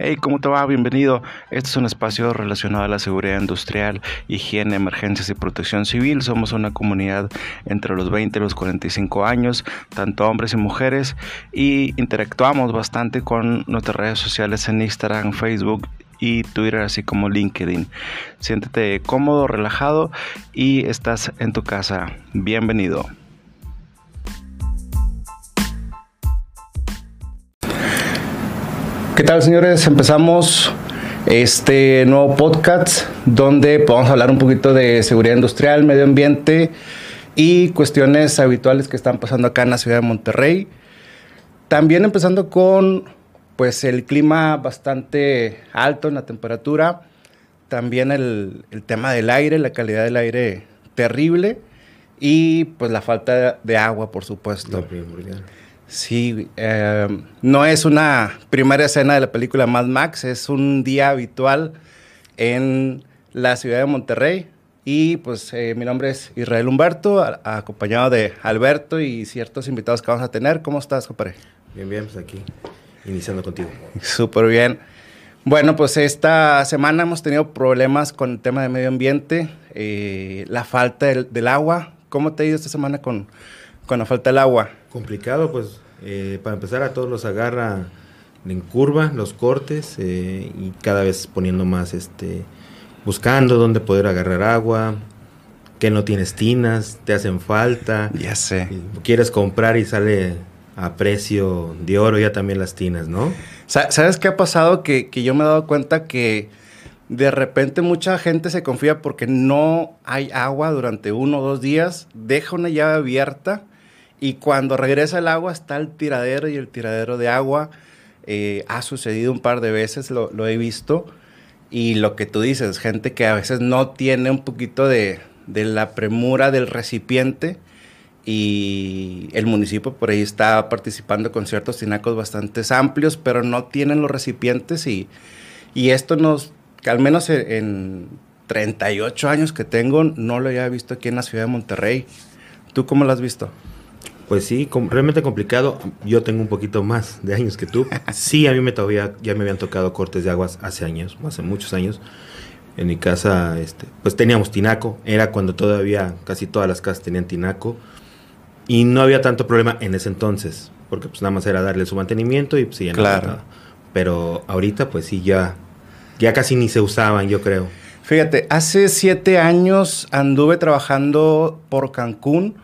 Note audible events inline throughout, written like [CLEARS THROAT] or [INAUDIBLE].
Hey, ¿cómo te va? Bienvenido. Este es un espacio relacionado a la seguridad industrial, higiene, emergencias y protección civil. Somos una comunidad entre los 20 y los 45 años, tanto hombres y mujeres, y interactuamos bastante con nuestras redes sociales en Instagram, Facebook y Twitter, así como LinkedIn. Siéntete cómodo, relajado y estás en tu casa. Bienvenido. ¿Qué tal, señores? Empezamos este nuevo podcast donde podemos hablar un poquito de seguridad industrial, medio ambiente y cuestiones habituales que están pasando acá en la ciudad de Monterrey. También empezando con pues el clima bastante alto en la temperatura, también el tema del aire, la calidad del aire terrible y pues la falta de agua, por supuesto. Sí, eh, no es una primera escena de la película Mad Max, es un día habitual en la ciudad de Monterrey. Y pues eh, mi nombre es Israel Humberto, acompañado de Alberto y ciertos invitados que vamos a tener. ¿Cómo estás, compadre? Bien, bien, pues aquí, iniciando contigo. Súper bien. Bueno, pues esta semana hemos tenido problemas con el tema de medio ambiente, eh, la falta del, agua. ¿Cómo te ha ido esta semana con, la falta del agua? Complicado, pues eh, para empezar a todos los agarra en curva los cortes eh, y cada vez poniendo más, este, buscando dónde poder agarrar agua, que no tienes tinas, te hacen falta. Ya sé. Quieres comprar y sale a precio de oro ya también las tinas, ¿no? ¿Sabes qué ha pasado? Que, que yo me he dado cuenta que de repente mucha gente se confía porque no hay agua durante uno o dos días, deja una llave abierta y cuando regresa el agua está el tiradero y el tiradero de agua. Eh, ha sucedido un par de veces, lo, he visto. Y lo que tú dices, gente que a veces no tiene un poquito de, de la premura del recipiente y el municipio por ahí está participando con ciertos tinacos bastante amplios, pero no tienen los recipientes y, y esto nos, que al menos en 38 años que tengo, no lo había visto aquí en la ciudad de Monterrey. ¿Tú cómo lo has visto? Pues sí, realmente complicado. Yo tengo un poquito más de años que tú. [LAUGHS] Sí, a mí me todavía ya me habían tocado cortes de aguas hace años, hace muchos años. En mi casa, este, pues teníamos tinaco. Era cuando todavía casi todas las casas tenían tinaco y no había tanto problema en ese entonces, porque pues nada más era darle su mantenimiento y pues ya claro. Pero ahorita pues sí ya ya casi ni se usaban, yo creo. Fíjate, hace siete años anduve trabajando por Cancún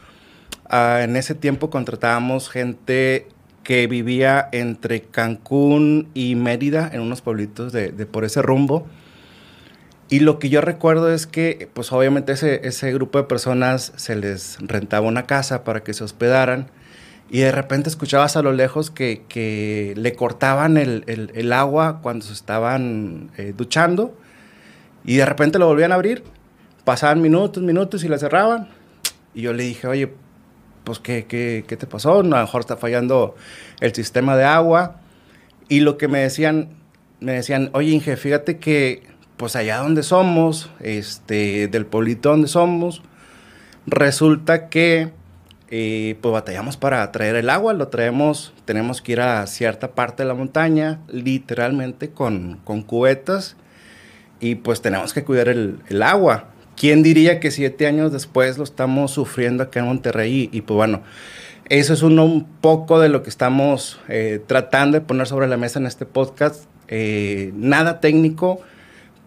Ah, en ese tiempo contratábamos gente que vivía entre Cancún y Mérida, en unos pueblitos de, por ese rumbo. Y lo que yo recuerdo es que, pues obviamente ese, ese grupo de personas se les rentaba una casa para que se hospedaran y de repente escuchabas a lo lejos que, le cortaban el, agua cuando se estaban eh, duchando y de repente lo volvían a abrir. Pasaban minutos, minutos y la cerraban. Y yo le dije, oye, pues, ¿qué, qué, qué te pasó? A lo mejor está fallando el sistema de agua. Y lo que me decían, me decían, oye, Inge, fíjate que, pues allá donde somos, este, del pueblito donde somos, resulta que, eh, pues batallamos para traer el agua, lo traemos, tenemos que ir a cierta parte de la montaña, literalmente con, con cubetas, y pues tenemos que cuidar el, el agua. ¿Quién diría que siete años después lo estamos sufriendo acá en Monterrey? Y, pues bueno, eso es un poco de lo que estamos eh, tratando de poner sobre la mesa en este podcast. Eh, nada técnico,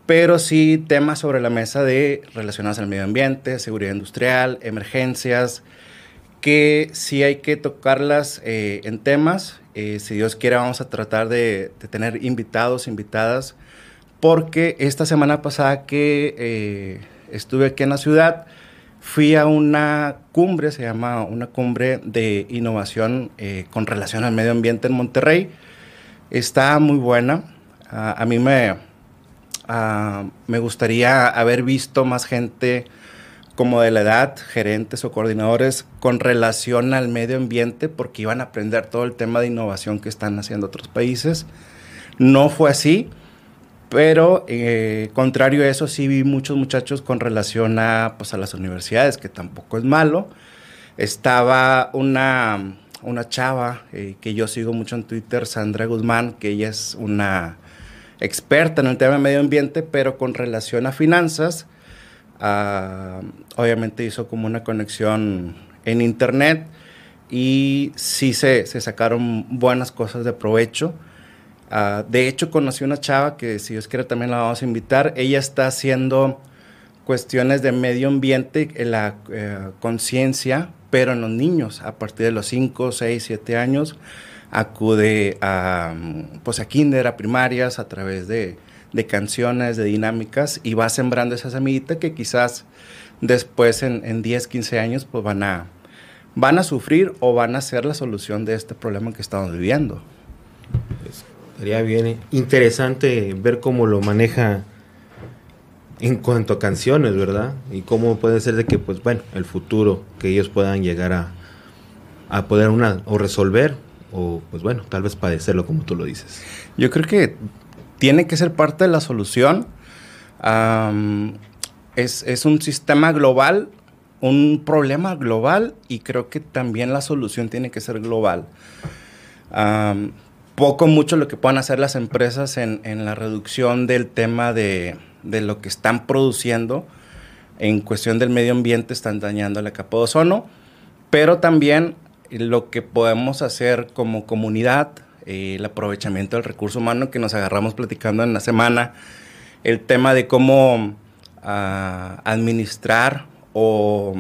pero sí temas sobre la mesa de relacionados al medio ambiente, seguridad industrial, emergencias, que sí hay que tocarlas eh, en temas. si Dios quiere, vamos a tratar de, tener invitados, invitadas, porque esta semana pasada que estuve aquí en la ciudad, fui a una cumbre, se llama una cumbre de innovación eh, con relación al medio ambiente en Monterrey. Está muy buena. a mí me, me gustaría haber visto más gente como de la edad, gerentes o coordinadores con relación al medio ambiente, porque iban a aprender todo el tema de innovación que están haciendo otros países. No fue así. Pero, eh, contrario a eso, sí vi muchos muchachos con relación a, pues, a las universidades, que tampoco es malo. Estaba una, una chava eh, que yo sigo mucho en Twitter, Sandra Guzmán, que ella es una experta en el tema de medio ambiente, pero con relación a finanzas, obviamente hizo como una conexión en internet y sí se, se sacaron buenas cosas de provecho. Ah, de hecho, conocí una chava que si Dios quiere también la vamos a invitar. Ella está haciendo cuestiones de medio ambiente, en la eh, conciencia, pero en los niños, a partir de los 5, 6, 7 años, acude a, pues a kinder, a primarias, a través de, de canciones, de dinámicas, y va sembrando esa semillita que quizás después en, en 10, 15 años, pues van a, van a sufrir o van a ser la solución de este problema que estamos viviendo. Sería bien interesante ver cómo lo maneja en cuanto a canciones, ¿verdad? Y cómo puede ser de que, pues bueno, el futuro, que ellos puedan llegar a, a poder una, o resolver, o pues bueno, tal vez padecerlo como tú lo dices. Yo creo que tiene que ser parte de la solución. es, es, un sistema global un problema global y creo que también la solución tiene que ser global. Poco, mucho lo que puedan hacer las empresas en, la reducción del tema de, lo que están produciendo en cuestión del medio ambiente están dañando la capa de ozono, pero también lo que podemos hacer como comunidad, el aprovechamiento del recurso humano que nos agarramos platicando en la semana, el tema de cómo ah, administrar o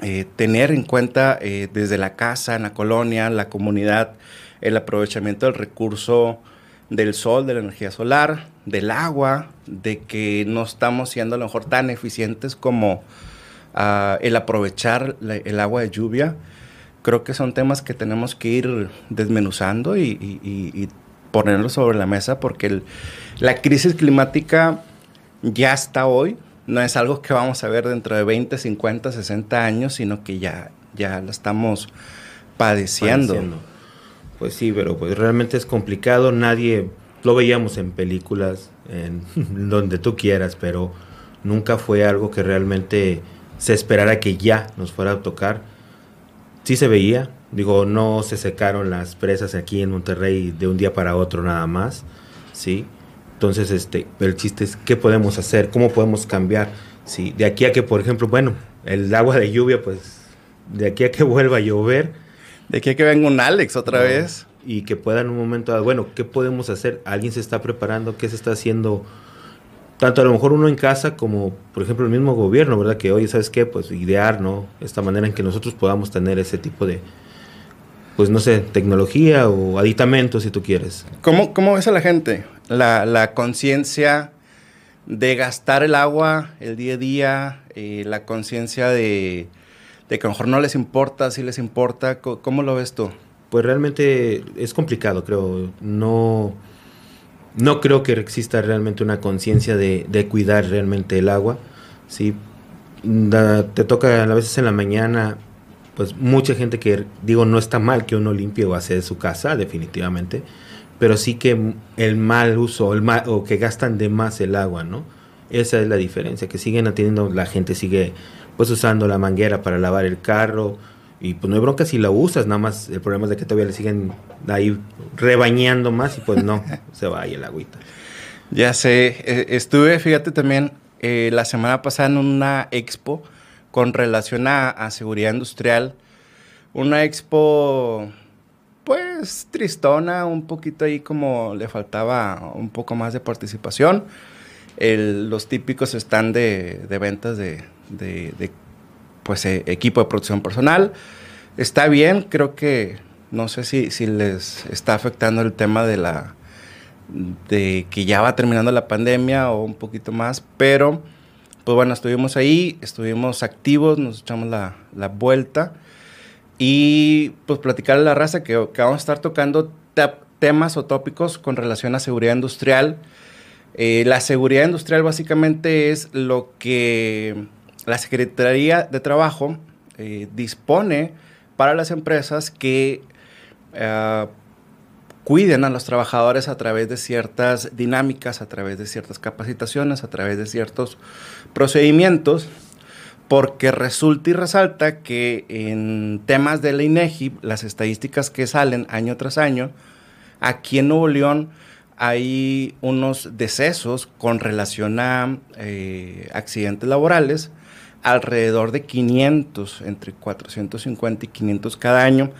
eh, tener en cuenta eh, desde la casa, en la colonia, la comunidad, el aprovechamiento del recurso del sol, de la energía solar, del agua, de que no estamos siendo a lo mejor tan eficientes como ah, el aprovechar el agua de lluvia. Creo que son temas que tenemos que ir desmenuzando y, y, ponerlos sobre la mesa porque la crisis climática ya está hoy, no es algo que vamos a ver dentro de 20, 50, 60 años, sino que ya, ya lo estamos padeciendo. Pues sí, pero pues realmente es complicado, nadie, lo veíamos en películas, en [LAUGHS] donde tú quieras, pero nunca fue algo que realmente se esperara que ya nos fuera a tocar. Sí se veía, digo, no se secaron las presas aquí en Monterrey de un día para otro nada más, sí, entonces, este, el chiste es qué podemos hacer, cómo podemos cambiar. Sí, de aquí a que, por ejemplo, bueno, el agua de lluvia, pues, de aquí a que [LAUGHS] vuelva a llover. De a que venga un Alex otra vez. Y que pueda en un momento, bueno, ¿qué podemos hacer? ¿Alguien se está preparando? ¿Qué se está haciendo? Tanto a lo mejor uno en casa como, por ejemplo, el mismo gobierno, ¿verdad? Que, oye, ¿sabes qué? Pues idear, ¿no? Esta manera en que nosotros podamos tener ese tipo de, pues no sé, tecnología o aditamentos, si tú quieres. ¿Cómo, cómo ves a la gente? la, conciencia de gastar el agua el día a día, eh, la conciencia de, que a lo mejor no les importa, si les importa. ¿Cómo, lo ves tú? Pues realmente es complicado, creo. No, no creo que exista realmente una conciencia de, de, cuidar realmente el agua. ¿sí? te toca a veces en la mañana, pues mucha gente que, digo, no está mal que uno limpie o hace su casa, definitivamente pero sí que el mal uso el mal, o que gastan de más el agua, ¿no? Esa es la diferencia, que siguen atendiendo, la gente sigue pues usando la manguera para lavar el carro y pues no hay bronca si la usas, nada más el problema es de que todavía le siguen ahí rebañando más y pues no, [LAUGHS] se va ahí el agüita. Ya sé, e, estuve, fíjate también, eh, la semana pasada en una expo con relación a seguridad industrial, una expo pues tristona, un poquito ahí como le faltaba un poco más de participación. los típicos están de, ventas de, pues, e, equipo de protección personal. Está bien, creo que no sé si, si les está afectando el tema de la de que ya va terminando la pandemia o un poquito más, pero pues bueno, estuvimos ahí, estuvimos activos, nos echamos la, la vuelta y pues platicar a la raza que, vamos a estar tocando temas o tópicos con relación a seguridad industrial. Eh, la seguridad industrial básicamente es lo que la Secretaría de Trabajo eh, dispone para las empresas que eh, cuiden a los trabajadores a través de ciertas dinámicas, a través de ciertas capacitaciones, a través de ciertos procedimientos porque resulta y resalta que en temas de la INEGI, las estadísticas que salen año tras año, aquí en Nuevo León hay unos decesos con relación a eh, accidentes laborales, alrededor de 500, entre 450 y 500 cada año,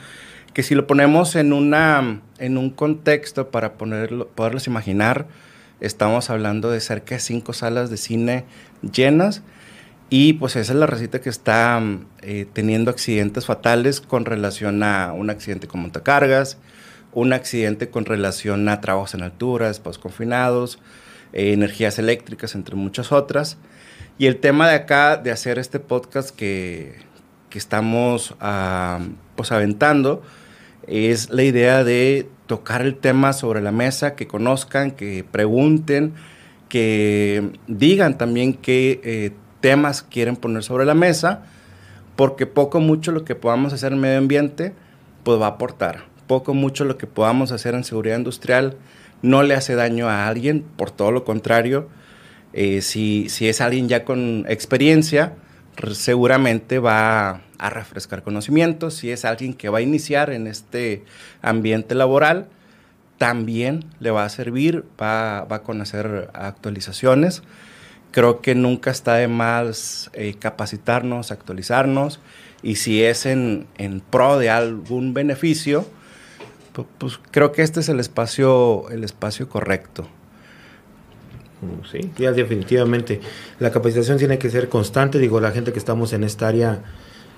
que si lo ponemos en, una, en un contexto para ponerlo, poderlos imaginar, estamos hablando de cerca de cinco salas de cine llenas y pues esa es la receta que está eh, teniendo accidentes fatales con relación a un accidente con montacargas, un accidente con relación a trabajos en altura, espacios confinados, eh, energías eléctricas, entre muchas otras. Y el tema de acá, de hacer este podcast que, que estamos pues aventando, es la idea de tocar el tema sobre la mesa, que conozcan, que pregunten, que digan también qué eh, temas quieren poner sobre la mesa, porque poco mucho lo que podamos hacer en medio ambiente, pues va a aportar. Poco mucho lo que podamos hacer en seguridad industrial no le hace daño a alguien, por todo lo contrario, eh, si, es alguien ya con experiencia, seguramente va a refrescar conocimientos, si es alguien que va a iniciar en este ambiente laboral, también le va a servir, va, a conocer actualizaciones. Creo que nunca está de más eh, capacitarnos, actualizarnos, y si es en, en pro de algún beneficio, pues creo que este es el espacio, el espacio correcto. Sí, ya definitivamente. La capacitación tiene que ser constante. Digo, la gente que estamos en esta área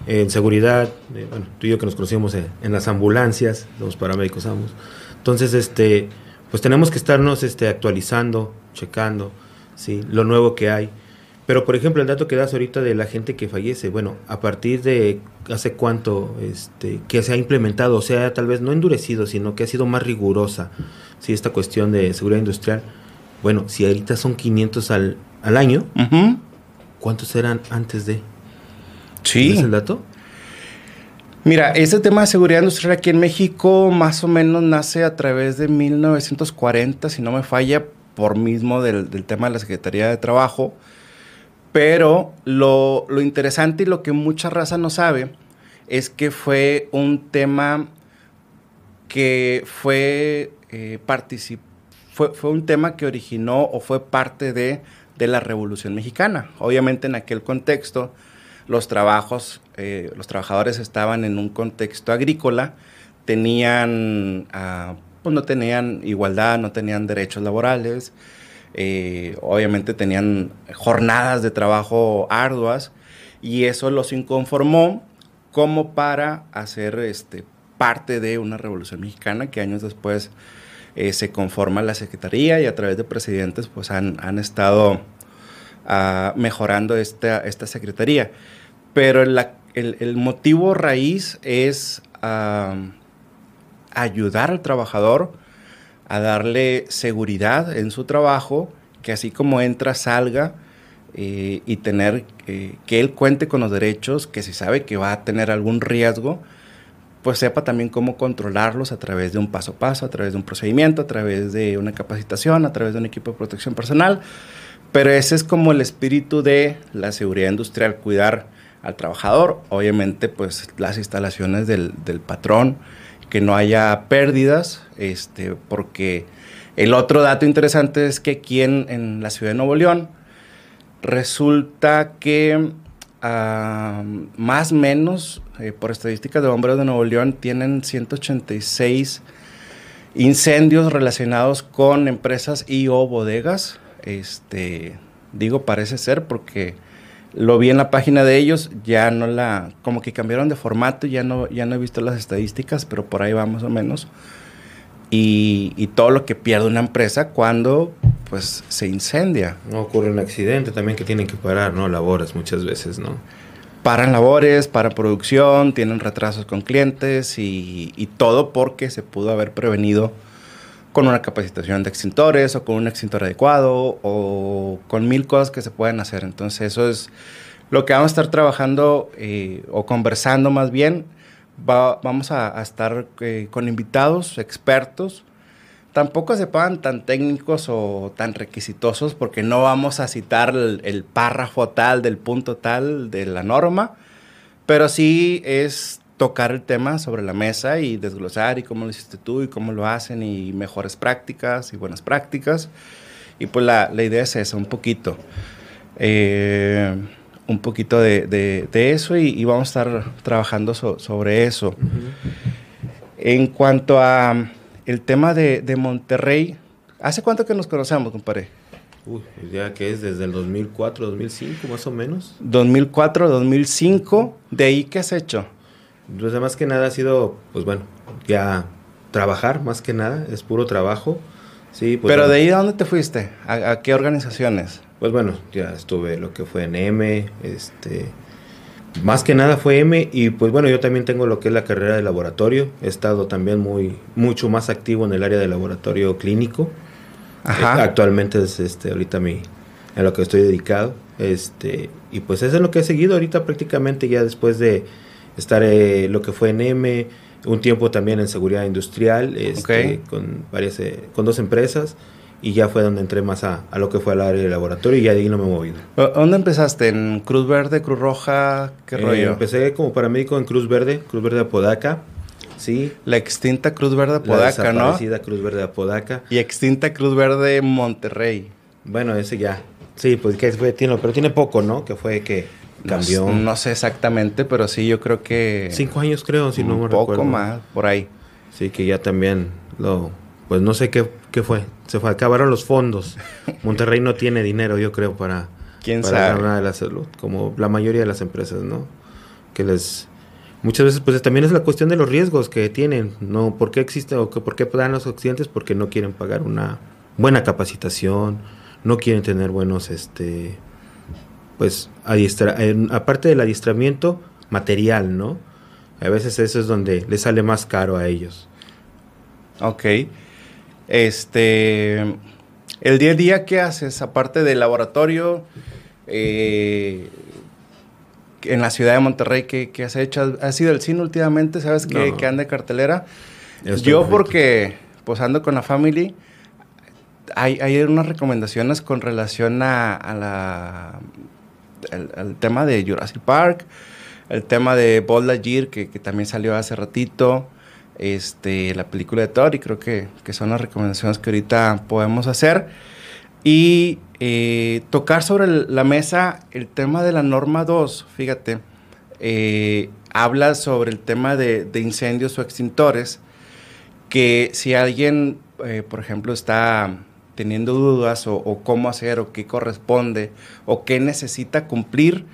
en seguridad, eh, bueno, tú y yo que nos conocimos en, las ambulancias, los paramédicos ambos. Entonces, este, pues tenemos que estarnos este, actualizando, checando, ¿sí? lo nuevo que hay. Pero, por ejemplo, el dato que das ahorita de la gente que fallece, bueno, a partir de hace cuánto este, que se ha implementado, o sea, tal vez no endurecido, sino que ha sido más rigurosa, ¿sí? esta cuestión de seguridad industrial. Bueno, si ahorita son 500 al, al año, ¿cuántos eran antes de? Sí. ¿Es el dato? Mira, ese tema de seguridad industrial aquí en México más o menos nace a través de 1940, si no me falla, por mismo del, del tema de la Secretaría de Trabajo pero lo, interesante y lo que mucha raza no sabe es que fue un tema que fue, eh, fue, fue, un tema que originó o fue parte de, la Revolución Mexicana. Obviamente en aquel contexto los trabajos, eh, los trabajadores estaban en un contexto agrícola, tenían, ah, pues no tenían igualdad, no tenían derechos laborales, eh, obviamente tenían jornadas de trabajo arduas y eso los inconformó como para hacer este, parte de una revolución mexicana que años después eh, se conforma la Secretaría y a través de presidentes pues han, han estado uh, mejorando esta, esta Secretaría. Pero el, el, motivo raíz es uh, ayudar al trabajador a darle seguridad en su trabajo, que así como entra, salga eh, y tener eh, que él cuente con los derechos, que si sabe que va a tener algún riesgo, pues sepa también cómo controlarlos a través de un paso a paso, a través de un procedimiento, a través de una capacitación, a través de un equipo de protección personal. Pero ese es como el espíritu de la seguridad industrial, cuidar al trabajador, obviamente pues las instalaciones del, del patrón, que no haya pérdidas, este, porque el otro dato interesante es que aquí en, la ciudad de Nuevo León resulta que más o menos, eh, por estadísticas de bomberos de Nuevo León, tienen 186 incendios relacionados con empresas y o bodegas. Este, digo, parece ser porque lo vi en la página de ellos, ya no la, como que cambiaron de formato, ya no, ya no he visto las estadísticas, pero por ahí va más o menos. Y todo lo que pierde una empresa cuando pues se incendia. No ocurre un accidente también que tienen que parar, ¿no? Labores muchas veces, ¿no? Paran labores, paran producción, tienen retrasos con clientes y, y todo porque se pudo haber prevenido con una capacitación de extintores o con un extintor adecuado o con mil cosas que se pueden hacer. Entonces eso es lo que vamos a estar trabajando eh, o conversando más bien. vamos a, estar eh, con invitados, expertos. Tampoco se pagan tan técnicos o tan requisitosos porque no vamos a citar el, el párrafo tal del punto tal de la norma, pero sí es tocar el tema sobre la mesa y desglosar y cómo lo hiciste tú y cómo lo hacen y mejores prácticas y buenas prácticas. Y pues la, la idea es esa, un poquito. Eh, un poquito de, de, eso y, vamos a estar trabajando sobre eso. En cuanto a el tema de, de, Monterrey, ¿hace cuánto que nos conocemos, compadre? Uy, pues ya que es desde el 2004, 2005 más o menos. 2004, 2005, ¿de ahí qué has hecho? Pues más que nada ha sido, pues bueno, ya trabajar más que nada, es puro trabajo. Sí, pues Pero de ahí a dónde te fuiste? ¿A, qué organizaciones? Pues bueno, ya estuve lo que fue en M, este, más que nada fue M y pues bueno, yo también tengo lo que es la carrera de laboratorio, he estado también muy, mucho más activo en el área de laboratorio clínico. Ajá. actualmente es este, ahorita mi, en lo que estoy dedicado, este, y pues eso es lo que he seguido ahorita prácticamente ya después de estar eh, lo que fue en M, un tiempo también en seguridad industrial, este, con, varias, eh, con dos empresas, y ya fue donde entré más a, lo que fue al área de laboratorio y ya de ahí no me he movido. ¿Dónde empezaste? ¿En Cruz Verde, Cruz Roja? ¿Qué eh, rollo? Empecé como paramédico en Cruz Verde, Cruz Verde Apodaca. Sí. La extinta Cruz Verde Apodaca, ¿no? La Cruz Verde Apodaca. Y extinta Cruz Verde Monterrey. Bueno, ese ya. Sí, pues que fue, tiene, pero tiene poco, ¿no? Que fue que cambió. No, sé exactamente, pero sí, yo creo que. Cinco años, creo, si no me recuerdo. Un poco más, por ahí. Sí, que ya también lo. Pues no sé qué, qué fue. Se fue, acabaron los fondos. [LAUGHS] Monterrey no tiene dinero, yo creo, para. ¿Quién sabe? de la salud, como la mayoría de las empresas, ¿no? Que les. Muchas veces, pues también es la cuestión de los riesgos que tienen, ¿no? ¿Por qué existe o que, por qué dan los accidentes? Porque no quieren pagar una buena capacitación, no quieren tener buenos, este, pues adiestra aparte del adiestramiento material, ¿no? A veces eso es donde le sale más caro a ellos. Ok. Este, el día a día, ¿qué haces? Aparte del laboratorio, eh, en la ciudad de Monterrey, ¿qué, has hecho? ¿Has ido al cine últimamente? ¿Sabes qué, anda de cartelera? Yo porque, pues ando con la family, hay, hay unas recomendaciones con relación a la el, tema de Jurassic Park, el tema de Buzz Lightyear, que, que, también salió hace ratito, este, la película de Thor, y creo que, que son las recomendaciones que ahorita podemos hacer. Y eh, tocar sobre la mesa el tema de la norma 2, fíjate, eh, habla sobre el tema de, incendios o extintores, que si alguien, eh, por ejemplo, está teniendo dudas o, cómo hacer o qué corresponde o qué necesita cumplir,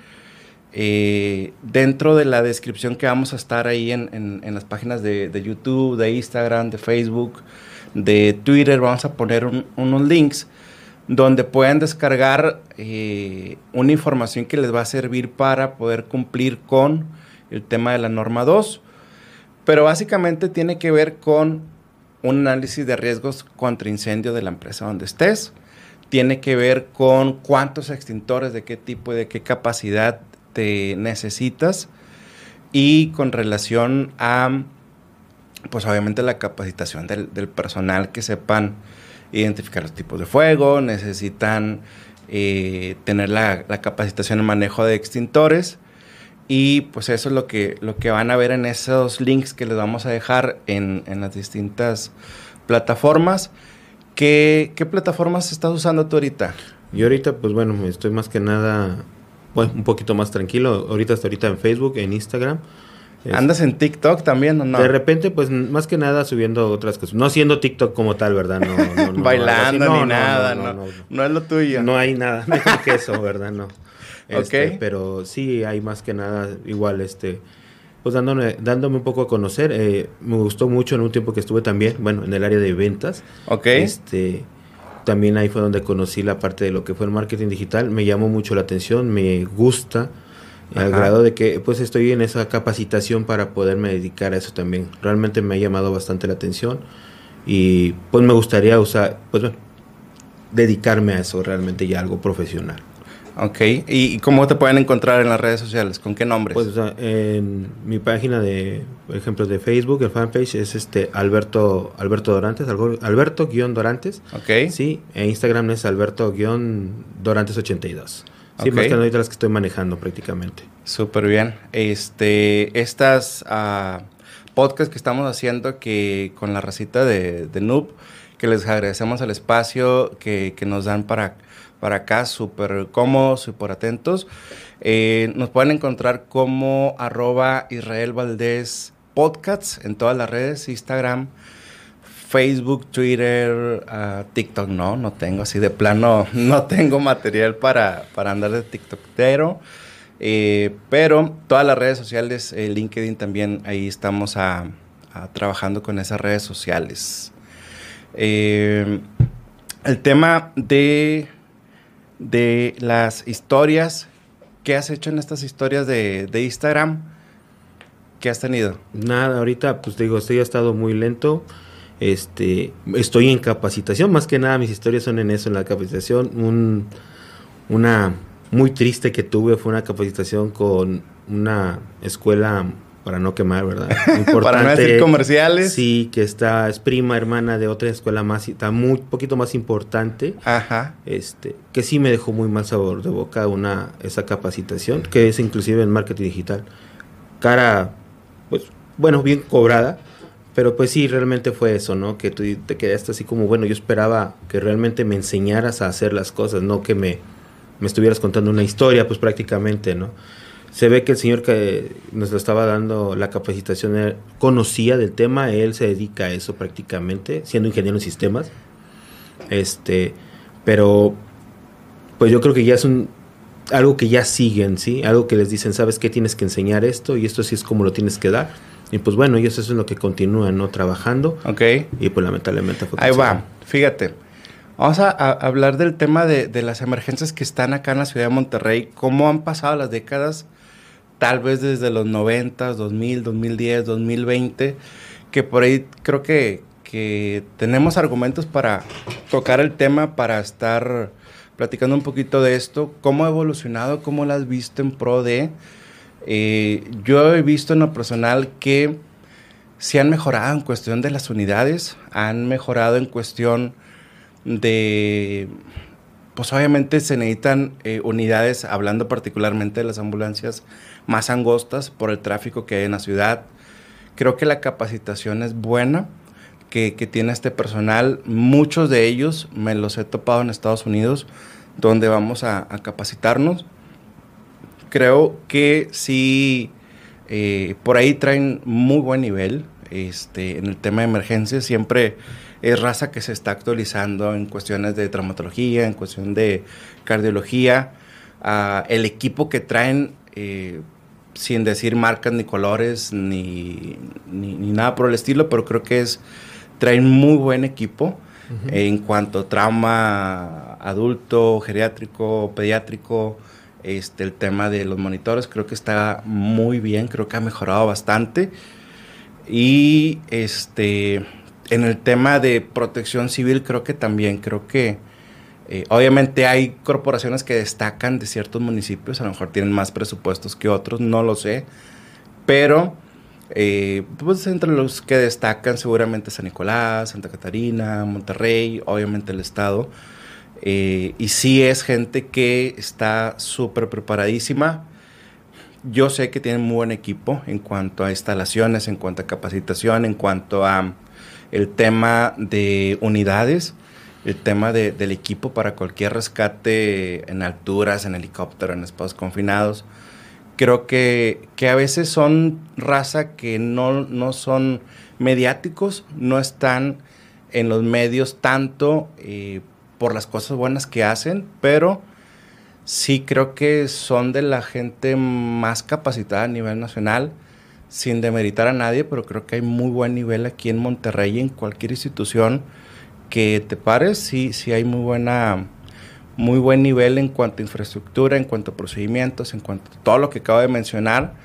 eh, dentro de la descripción que vamos a estar ahí en, las páginas de, YouTube, de Instagram, de Facebook, de Twitter, vamos a poner unos links donde puedan descargar eh, una información que les va a servir para poder cumplir con el tema de la norma 2. Pero básicamente tiene que ver con un análisis de riesgos contra incendio de la empresa donde estés. Tiene que ver con cuántos extintores, de qué tipo y de qué capacidad te necesitas. Y con relación a, pues obviamente la capacitación del, personal que sepan identificar los tipos de fuego, necesitan eh, tener la, la, capacitación en manejo de extintores y pues eso es lo que, lo que van a ver en esos links que les vamos a dejar en, las distintas plataformas. ¿Qué, ¿Qué, plataformas estás usando tú ahorita? Yo ahorita, pues bueno, estoy más que nada, bueno, un poquito más tranquilo. Ahorita estoy ahorita en Facebook, en Instagram. ¿Andas en TikTok también o no? De repente, pues más que nada subiendo otras cosas. No siendo TikTok como tal, ¿verdad? No, no, Bailando ni nada, no, no, es lo tuyo. No hay nada [LAUGHS] mejor que eso, ¿verdad? No. Este, Pero sí hay más que nada igual, este, pues dándome, dándome un poco a conocer. Eh, me gustó mucho en un tiempo que estuve también, bueno, en el área de ventas. Ok. Este, también ahí fue donde conocí la parte de lo que fue el marketing digital. Me llamó mucho la atención, me gusta. Al grado de que pues estoy en esa capacitación para poderme dedicar a eso también. Realmente me ha llamado bastante la atención y pues me gustaría usar, pues bueno, dedicarme a eso realmente ya algo profesional. Ok, ¿Y, cómo te pueden encontrar en las redes sociales? ¿Con qué nombres? Pues en mi página de, por ejemplo, de Facebook, el fanpage es este Alberto Alberto Dorantes, Alberto-Dorantes. Ok. Sí, e Instagram es Alberto-Dorantes82. Sí, más que ahorita las que estoy manejando prácticamente. Súper bien. Este, estas uh, podcasts que estamos haciendo que con la racita de, de Noob, que les agradecemos el espacio que, que nos dan para, para acá, súper cómodos, súper atentos. Eh, nos pueden encontrar como arroba Israel Podcasts en todas las redes, Instagram, Facebook, Twitter, uh, TikTok no, no tengo así de plano, [LAUGHS] no tengo material para, para andar de TikTokero. Eh, pero todas las redes sociales, eh, LinkedIn también, ahí estamos a, trabajando con esas redes sociales. El tema de, de las historias, ¿qué has hecho en estas historias de, de Instagram? ¿Qué has tenido? Nada, ahorita pues digo, estoy ha estado muy lento. Este, estoy en capacitación, más que nada mis historias son en eso, en la capacitación. Un, una muy triste que tuve fue una capacitación con una escuela para no quemar, ¿verdad? [LAUGHS] Importante, para no decir comerciales. Sí, que está, es prima hermana de otra escuela más, está muy poquito más importante. Ajá. Este, que sí me dejó muy mal sabor de boca una, esa capacitación, que es inclusive en marketing digital. Cara, pues, bueno, bien cobrada, pero pues sí, realmente fue eso, ¿no? Que tú te quedaste así como, bueno, yo esperaba que realmente me enseñaras a hacer las cosas, no que me, me estuvieras contando una historia, pues prácticamente, ¿no? Se ve que el señor que nos lo estaba dando la capacitación conocía del tema, él se dedica a eso prácticamente, siendo ingeniero en sistemas. Este, pero pues yo creo que ya es un algo que ya siguen, ¿sí? Algo que les dicen, ¿sabes qué? Tienes que enseñar esto y esto sí es como lo tienes que dar. Y pues bueno, ellos eso es lo que continúan, ¿no? Trabajando. Ok. Y pues lamentablemente fue Ahí va, fíjate. Vamos a, a hablar del tema de, de, las emergencias que están acá en la ciudad de Monterrey, cómo han pasado las décadas tal vez desde los 90, 2000, 2010, 2020, que por ahí creo que, que tenemos argumentos para tocar el tema, para estar platicando un poquito de esto, cómo ha evolucionado, cómo lo has visto en pro de... Eh, yo he visto en lo personal que se han mejorado en cuestión de las unidades, han mejorado en cuestión de pues obviamente se necesitan eh, unidades, hablando particularmente de las ambulancias más angostas por el tráfico que hay en la ciudad. Creo que la capacitación es buena que, tiene este personal. Muchos de ellos me los he topado en Estados Unidos, donde vamos a, capacitarnos. Creo que sí, eh, por ahí traen muy buen nivel. Este, en el tema de emergencias siempre es raza que se está actualizando en cuestiones de traumatología, en cuestión de cardiología. Uh, el equipo que traen, eh, sin decir marcas ni colores ni, ni, nada por el estilo, pero creo que es traen muy buen equipo uh -huh. en cuanto a trauma adulto, geriátrico, pediátrico. Este, el tema de los monitores creo que está muy bien, creo que ha mejorado bastante. Y este, en el tema de protección civil creo que también, creo que eh, obviamente hay corporaciones que destacan de ciertos municipios, a lo mejor tienen más presupuestos que otros, no lo sé, pero eh, pues entre los que destacan seguramente San Nicolás, Santa Catarina, Monterrey, obviamente el estado, eh, y sí es gente que está súper preparadísima. Yo sé que tienen muy buen equipo en cuanto a instalaciones, en cuanto a capacitación, en cuanto a el tema de unidades, el tema de, del equipo para cualquier rescate en alturas, en helicóptero, en espacios confinados. Creo que, que a veces son raza que no, no son mediáticos, no están en los medios tanto eh, por las cosas buenas que hacen, pero sí creo que son de la gente más capacitada a nivel nacional sin demeritar a nadie, pero creo que hay muy buen nivel aquí en Monterrey, en cualquier institución que te pares, sí, sí hay muy buena, muy buen nivel en cuanto a infraestructura, en cuanto a procedimientos, en cuanto a todo lo que acabo de mencionar.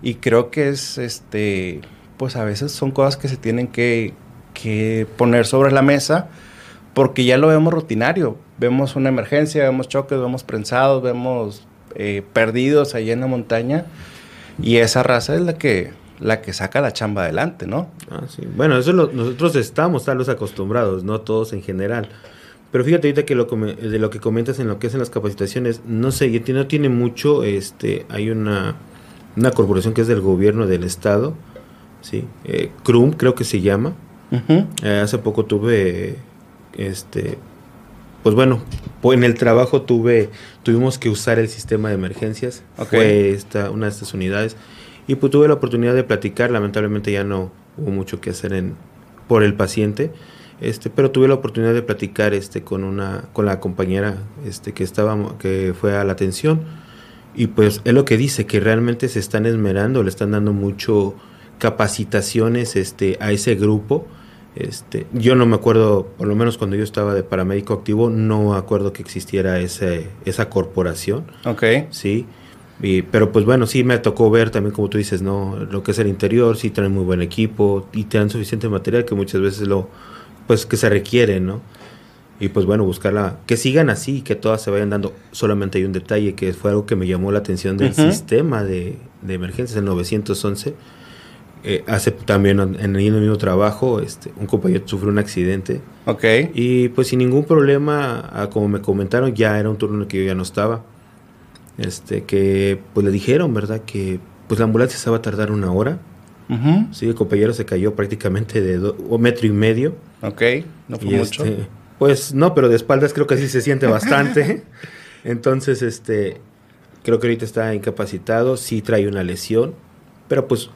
Y creo que es, este, pues a veces son cosas que se tienen que, que poner sobre la mesa porque ya lo vemos rutinario. Vemos una emergencia, vemos choques, vemos prensados, vemos eh, perdidos allá en la montaña y esa raza es la que, la que saca la chamba adelante, ¿no? Ah, sí. Bueno, eso lo, nosotros estamos tal vez acostumbrados, no todos en general. Pero fíjate ahorita que lo de lo que comentas en lo que es en las capacitaciones, no sé, no tiene mucho, este, hay una, una corporación que es del gobierno del estado, sí, eh, CRUM creo que se llama. Eh, hace poco tuve, este, pues bueno, en el trabajo tuve, tuvimos que usar el sistema de emergencias, fue esta, una de estas unidades, y pues tuve la oportunidad de platicar, lamentablemente ya no hubo mucho que hacer en, por el paciente, este, pero tuve la oportunidad de platicar este, con, una, con la compañera este, que, estaba, que fue a la atención y pues es lo que dice, que realmente se están esmerando, le están dando mucho capacitaciones este, a ese grupo. Este, yo no me acuerdo, por lo menos cuando yo estaba de paramédico activo, no me acuerdo que existiera ese, esa corporación. Ok. Sí. pero pues bueno, sí me tocó ver también, como tú dices, ¿no? Lo que es el interior, sí traen muy buen equipo y te dan suficiente material que muchas veces lo, pues que se requiere, ¿no? Y pues bueno, buscarla, que sigan así, que todas se vayan dando. Solamente hay un detalle que fue algo que me llamó la atención del sistema de, de, emergencias, el 911. Eh, hace también en el mismo trabajo, este, un compañero sufrió un accidente. Ok. Y pues sin ningún problema, como me comentaron, ya era un turno en el que yo ya no estaba. Este, que pues le dijeron, ¿verdad? Que pues la ambulancia se va a tardar una hora Sí, el compañero se cayó prácticamente de un metro y medio. Ok, no fue mucho. Este, pues no, pero de espaldas creo que sí se siente bastante. [LAUGHS] Entonces, este, creo que ahorita está incapacitado, sí trae una lesión, pero pues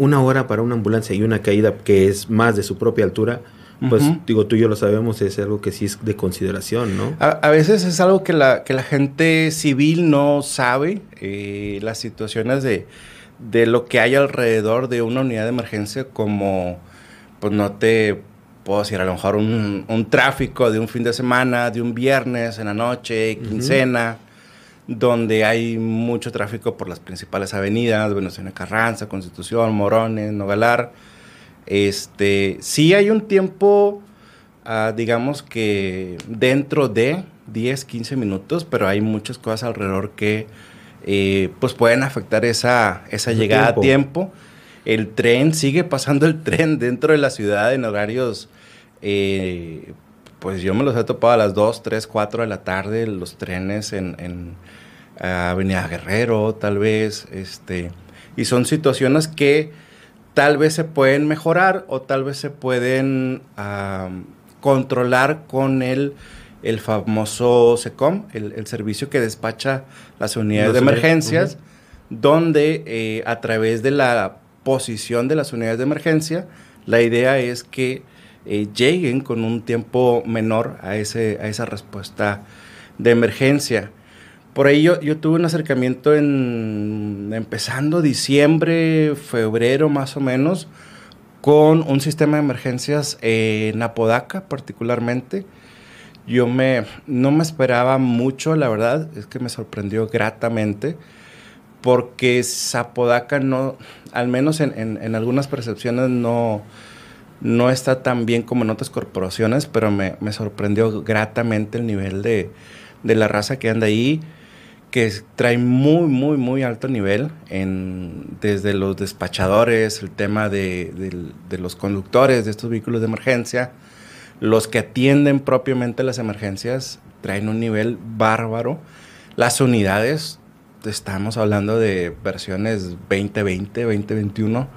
una hora para una ambulancia y una caída que es más de su propia altura, pues digo, tú y yo lo sabemos, es algo que sí es de consideración, ¿no? A, veces es algo que la, que la gente civil no sabe, eh, las situaciones de de lo que hay alrededor de una unidad de emergencia como, pues no te puedo decir, a lo mejor un, un tráfico de un fin de semana, de un viernes en la noche, quincena, donde hay mucho tráfico por las principales avenidas, Venustiano Carranza, Constitución, Morones, Nogalar. Este, sí hay un tiempo, ah, digamos que dentro de 10, 15 minutos, pero hay muchas cosas alrededor que eh, pues pueden afectar esa, esa llegada a tiempo. El tren, sigue pasando el tren dentro de la ciudad en horarios, eh, pues yo me los he topado a las 2, 3, 4 de la tarde, los trenes en, en Avenida Guerrero, tal vez, este, y son situaciones que tal vez se pueden mejorar o tal vez se pueden controlar con el el famoso SECOM, el, servicio que despacha las unidades de emergencias, donde eh, a través de la posición de las unidades de emergencia, la idea es que eh, lleguen con un tiempo menor a, ese, a esa respuesta de emergencia. Por ello, yo tuve un acercamiento en empezando diciembre, febrero más o menos, con un sistema de emergencias en Apodaca particularmente, yo me, no me esperaba mucho, la verdad, es que me sorprendió gratamente, porque Zapodaca no, al menos en, algunas percepciones no, no está tan bien como en otras corporaciones, pero me, sorprendió gratamente el nivel de, la raza que anda ahí, que trae muy, muy, muy alto nivel, en, desde los despachadores, el tema de, de los conductores de estos vehículos de emergencia, los que atienden propiamente las emergencias traen un nivel bárbaro. Las unidades, estamos hablando de versiones 2020, 2021.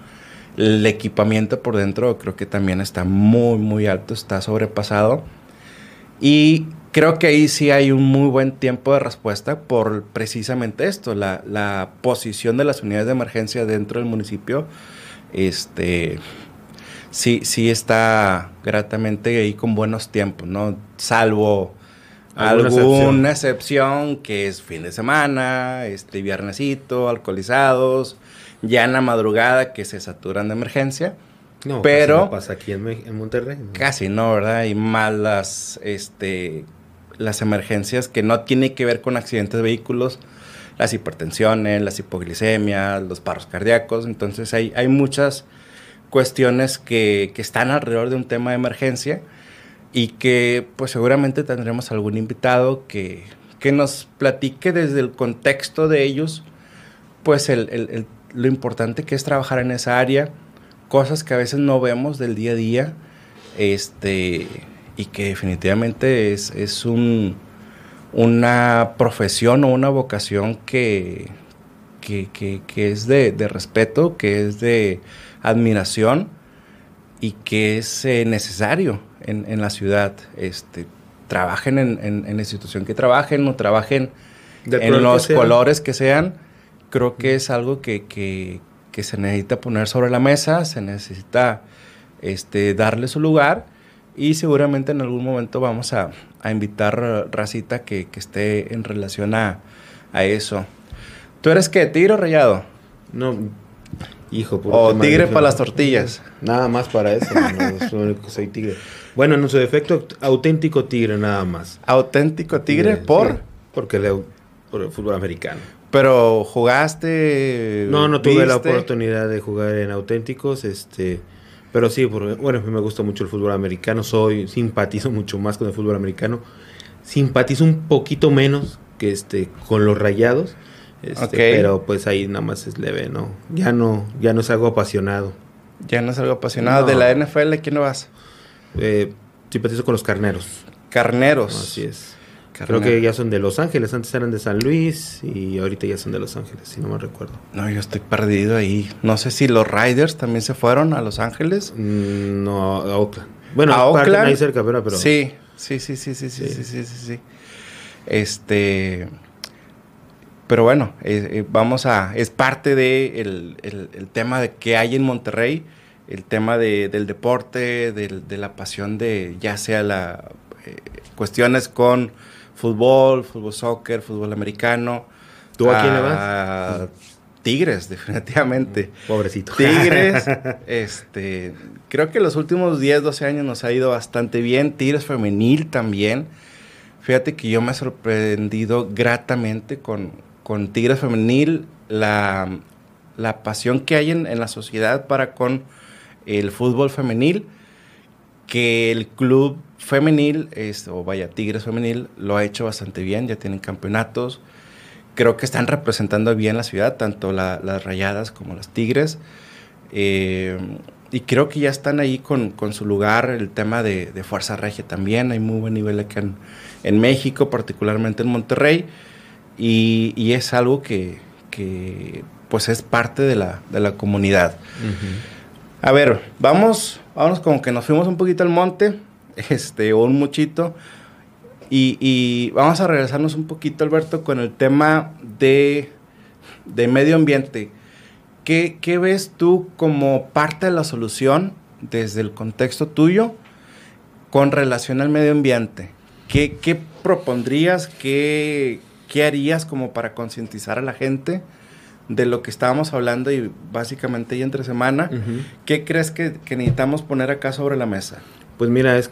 El equipamiento por dentro creo que también está muy, muy alto, está sobrepasado. Y creo que ahí sí hay un muy buen tiempo de respuesta por precisamente esto, la, la posición de las unidades de emergencia dentro del municipio. Este, sí, sí está gratamente ahí con buenos tiempos, ¿no? Salvo alguna, excepción? que es fin de semana, este viernesito, alcoholizados, ya en la madrugada que se saturan de emergencia. No, pero no pasa aquí en, Monterrey. Casi no, ¿verdad? Y más las, este, las emergencias que no tienen que ver con accidentes de vehículos, las hipertensiones, las hipoglicemias, los paros cardíacos. Entonces hay, hay muchas cuestiones que, que, están alrededor de un tema de emergencia y que pues seguramente tendremos algún invitado que, que nos platique desde el contexto de ellos pues el, el, lo importante que es trabajar en esa área, cosas que a veces no vemos del día a día, este, y que definitivamente es, es un, una profesión o una vocación que, que, que, es de, de, respeto, que es de admiración y que es eh, necesario en, en, la ciudad. Este, trabajen en, en, la institución que trabajen o trabajen en los colores que sean, creo que es algo que, que, que, se necesita poner sobre la mesa, se necesita este, darle su lugar y seguramente en algún momento vamos a, a invitar racita que, que, esté en relación a, a, eso. ¿Tú eres qué, tigre o rayado? No, hijo. o tigre para las tortillas. Nada más para eso, no, soy tigre. Bueno, en su defecto, auténtico tigre nada más. ¿Auténtico tigre? ¿Por? porque leo por el fútbol americano. Pero jugaste. No, no tuve la oportunidad de jugar en auténticos, este. Pero sí, por, bueno, me gusta mucho el fútbol americano, soy, simpatizo [LAUGHS] mucho más con el fútbol americano, simpatizo un poquito menos que este, con los rayados, este, pero pues ahí nada más es leve, ¿no? Ya no, ya no es algo apasionado. Ya no es algo apasionado. ¿De la NFL quién no vas? Eh, simpatizo con los carneros. Carneros. Así es. Creo que ya son de Los Ángeles, antes eran de San Luis y ahorita ya son de Los Ángeles, si no me recuerdo. No, yo estoy perdido ahí. No sé si los Riders también se fueron a Los Ángeles. Mm, no, a Oakland. Bueno, a Oakland. Ahí cerca, pero, Sí, sí, sí, sí, sí, sí, sí, sí, sí, Este... Pero bueno, eh, eh, vamos a... Es parte de el, el, tema de que hay en Monterrey, el tema de, del deporte, de la pasión de ya sea la... Eh, cuestiones con fútbol, fútbol soccer, fútbol americano. ¿Tú a quién le vas? Tigres, [LAUGHS] definitivamente. Pobrecito. Tigres, [LAUGHS] este, creo que los últimos 10, 12 años nos ha ido bastante bien. Tigres femenil también. Fíjate que yo me he sorprendido gratamente con, con Tigres femenil, la, la pasión que hay en, en, la sociedad para con el fútbol femenil, que el club femenil, es, o vaya, Tigres femenil, lo ha hecho bastante bien, ya tienen campeonatos. Creo que están representando bien la ciudad, tanto las rayadas como las Tigres. Eh, y creo que ya están ahí con, con su lugar el tema de, de, Fuerza Regia también. Hay muy buen nivel aquí en, en México, particularmente en Monterrey. Y, y es algo que, que, pues es parte de la, de la comunidad. A ver, vamos, vamos como que nos fuimos un poquito al monte este, o un muchito. Y, vamos a regresarnos un poquito, Alberto, con el tema de, de medio ambiente. ¿Qué, ¿Qué, ves tú como parte de la solución desde el contexto tuyo con relación al medio ambiente? ¿Qué, qué propondrías? Qué, ¿Qué harías como para concientizar a la gente de lo que estábamos hablando y básicamente y entre semana? ¿Qué crees que, que necesitamos poner acá sobre la mesa? Pues mira, es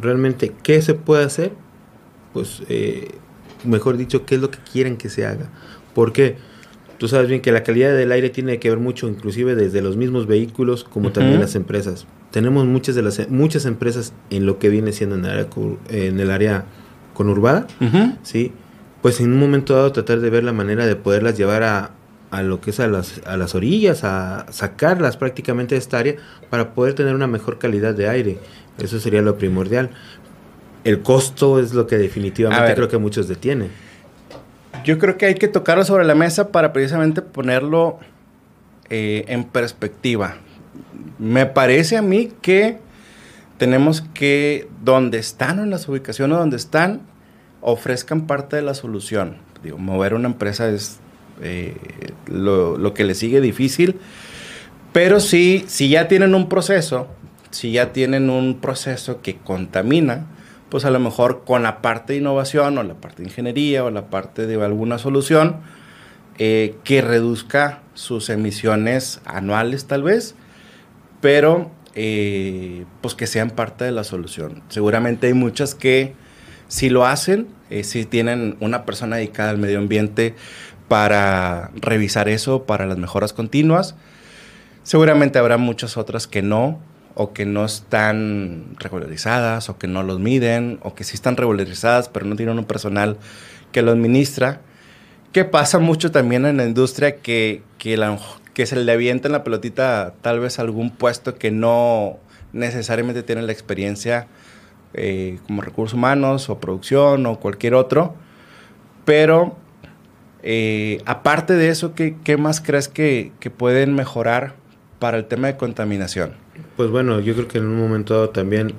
realmente qué se puede hacer, pues eh, mejor dicho, qué es lo que quieren que se haga. Porque tú sabes bien que la calidad del aire tiene que ver mucho, inclusive desde los mismos vehículos como también las empresas. Tenemos muchas de las muchas empresas en lo que viene siendo en el área, en el área conurbada, ¿sí? Pues en un momento dado tratar de ver la manera de poderlas llevar a, a lo que es a las, a las orillas, a sacarlas prácticamente de esta área para poder tener una mejor calidad de aire. Eso sería lo primordial. El costo es lo que definitivamente creo que muchos detienen. Yo creo que hay que tocarlo sobre la mesa para precisamente ponerlo eh, en perspectiva. Me parece a mí que tenemos que, donde están, en las ubicaciones donde están, ofrezcan parte de la solución. Digo, mover una empresa es eh, lo, lo, que le sigue difícil, pero sí, si ya tienen un proceso, si ya tienen un proceso que contamina, pues a lo mejor con la parte de innovación o la parte de ingeniería o la parte de alguna solución eh, que reduzca sus emisiones anuales tal vez, pero eh, pues que sean parte de la solución. Seguramente hay muchas que si lo hacen, si tienen una persona dedicada al medio ambiente para revisar eso, para las mejoras continuas. Seguramente habrá muchas otras que no, o que no están regularizadas o que no los miden o que sí están regularizadas pero no tienen un personal que lo administra. Que pasa mucho también en la industria que, que, que se le avienta en la pelotita tal vez algún puesto que no necesariamente tiene la experiencia eh, como recursos humanos o producción o cualquier otro. Pero eh, aparte de eso, ¿qué, ¿qué, más crees que, que, pueden mejorar para el tema de contaminación? Pues bueno, yo creo que en un momento dado también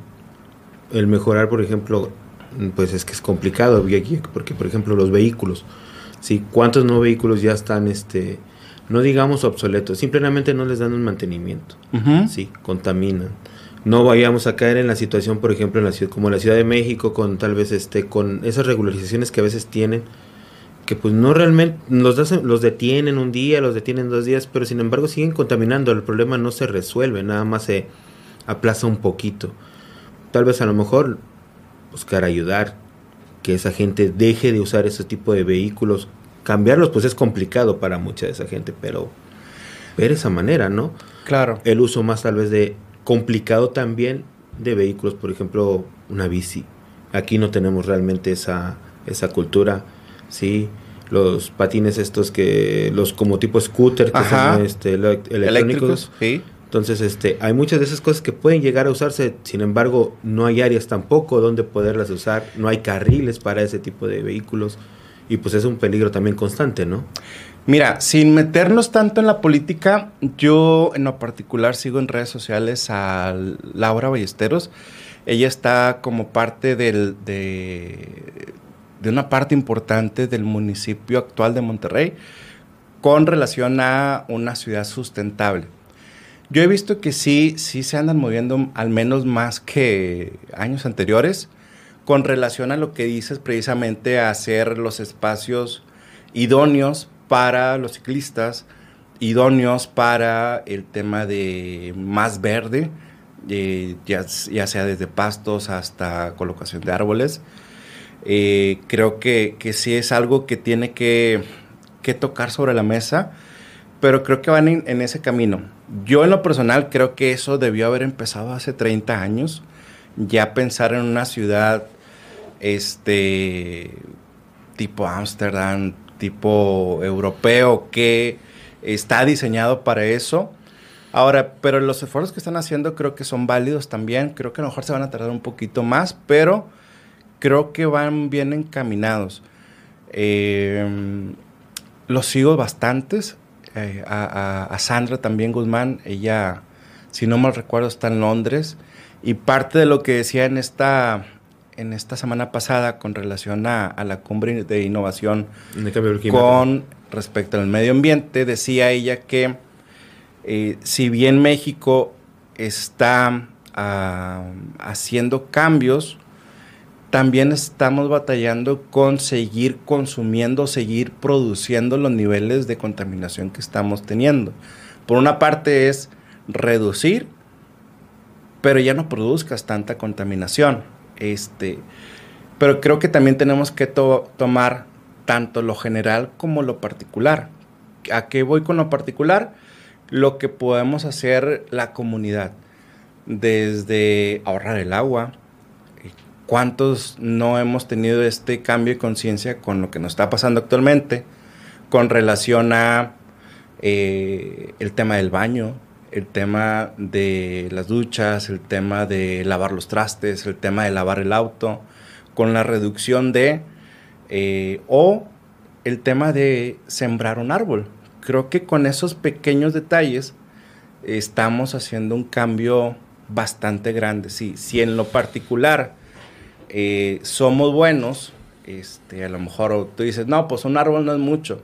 el mejorar, por ejemplo, pues es que es complicado, porque por ejemplo los vehículos, ¿sí? ¿cuántos no vehículos ya están, este, no digamos obsoletos, simplemente no les dan un mantenimiento, ¿sí? contaminan? No vayamos a caer en la situación, por ejemplo, en la ciudad, como la Ciudad de México, con tal vez este, con esas regularizaciones que a veces tienen, que pues no realmente los, los detienen un día, los detienen dos días, pero sin embargo siguen contaminando, el problema no se resuelve, nada más se aplaza un poquito. Tal vez a lo mejor buscar ayudar, que esa gente deje de usar ese tipo de vehículos, cambiarlos pues es complicado para mucha de esa gente, pero ver esa manera, ¿no? Claro. El uso más tal vez de complicado también de vehículos, por ejemplo, una bici. Aquí no tenemos realmente esa, esa cultura sí, los patines estos que los como tipo scooter que son este, electrónicos. Entonces, este, hay muchas de esas cosas que pueden llegar a usarse, sin embargo, no hay áreas tampoco donde poderlas usar, no hay carriles para ese tipo de vehículos y pues es un peligro también constante, ¿no? Mira, sin meternos tanto en la política, yo en lo particular sigo en redes sociales a Laura Ballesteros. Ella está como parte del, de, de una parte importante del municipio actual de Monterrey con relación a una ciudad sustentable. Yo he visto que sí, sí se andan moviendo al menos más que años anteriores con relación a lo que dices precisamente a hacer los espacios idóneos para los ciclistas, idóneos para el tema de más verde, eh, ya, ya, sea desde pastos hasta colocación de árboles. Eh, creo que, que, sí es algo que tiene que, que, tocar sobre la mesa, pero creo que van en, ese camino. Yo en lo personal creo que eso debió haber empezado hace 30 años, ya pensar en una ciudad este, tipo Ámsterdam, tipo europeo, que está diseñado para eso. Ahora, pero los esfuerzos que están haciendo creo que son válidos también. Creo que a lo mejor se van a tardar un poquito más, pero creo que van bien encaminados. Eh, los sigo bastantes. Eh, a, Sandra también Guzmán, ella, si no mal recuerdo, está en Londres. Y parte de lo que decía en esta, en esta semana pasada con relación a, la cumbre de innovación con respecto al medio ambiente, decía ella que eh, si bien México está ah, haciendo cambios, también estamos batallando con seguir consumiendo, seguir produciendo los niveles de contaminación que estamos teniendo. Por una parte es reducir, pero ya no produzcas tanta contaminación. Este, pero creo que también tenemos que tomar tanto lo general como lo particular. ¿A qué voy con lo particular? Lo que podemos hacer la comunidad, desde ahorrar el agua, ¿Cuántos no hemos tenido este cambio de conciencia con lo que nos está pasando actualmente con relación a eh, el tema del baño, el tema de las duchas, el tema de lavar los trastes, el tema de lavar el auto, con la reducción de, eh, o el tema de sembrar un árbol. Creo que con esos pequeños detalles estamos haciendo un cambio bastante grande. Sí, si en lo particular eh, somos buenos, este, a lo mejor tú dices, no, pues un árbol no es mucho.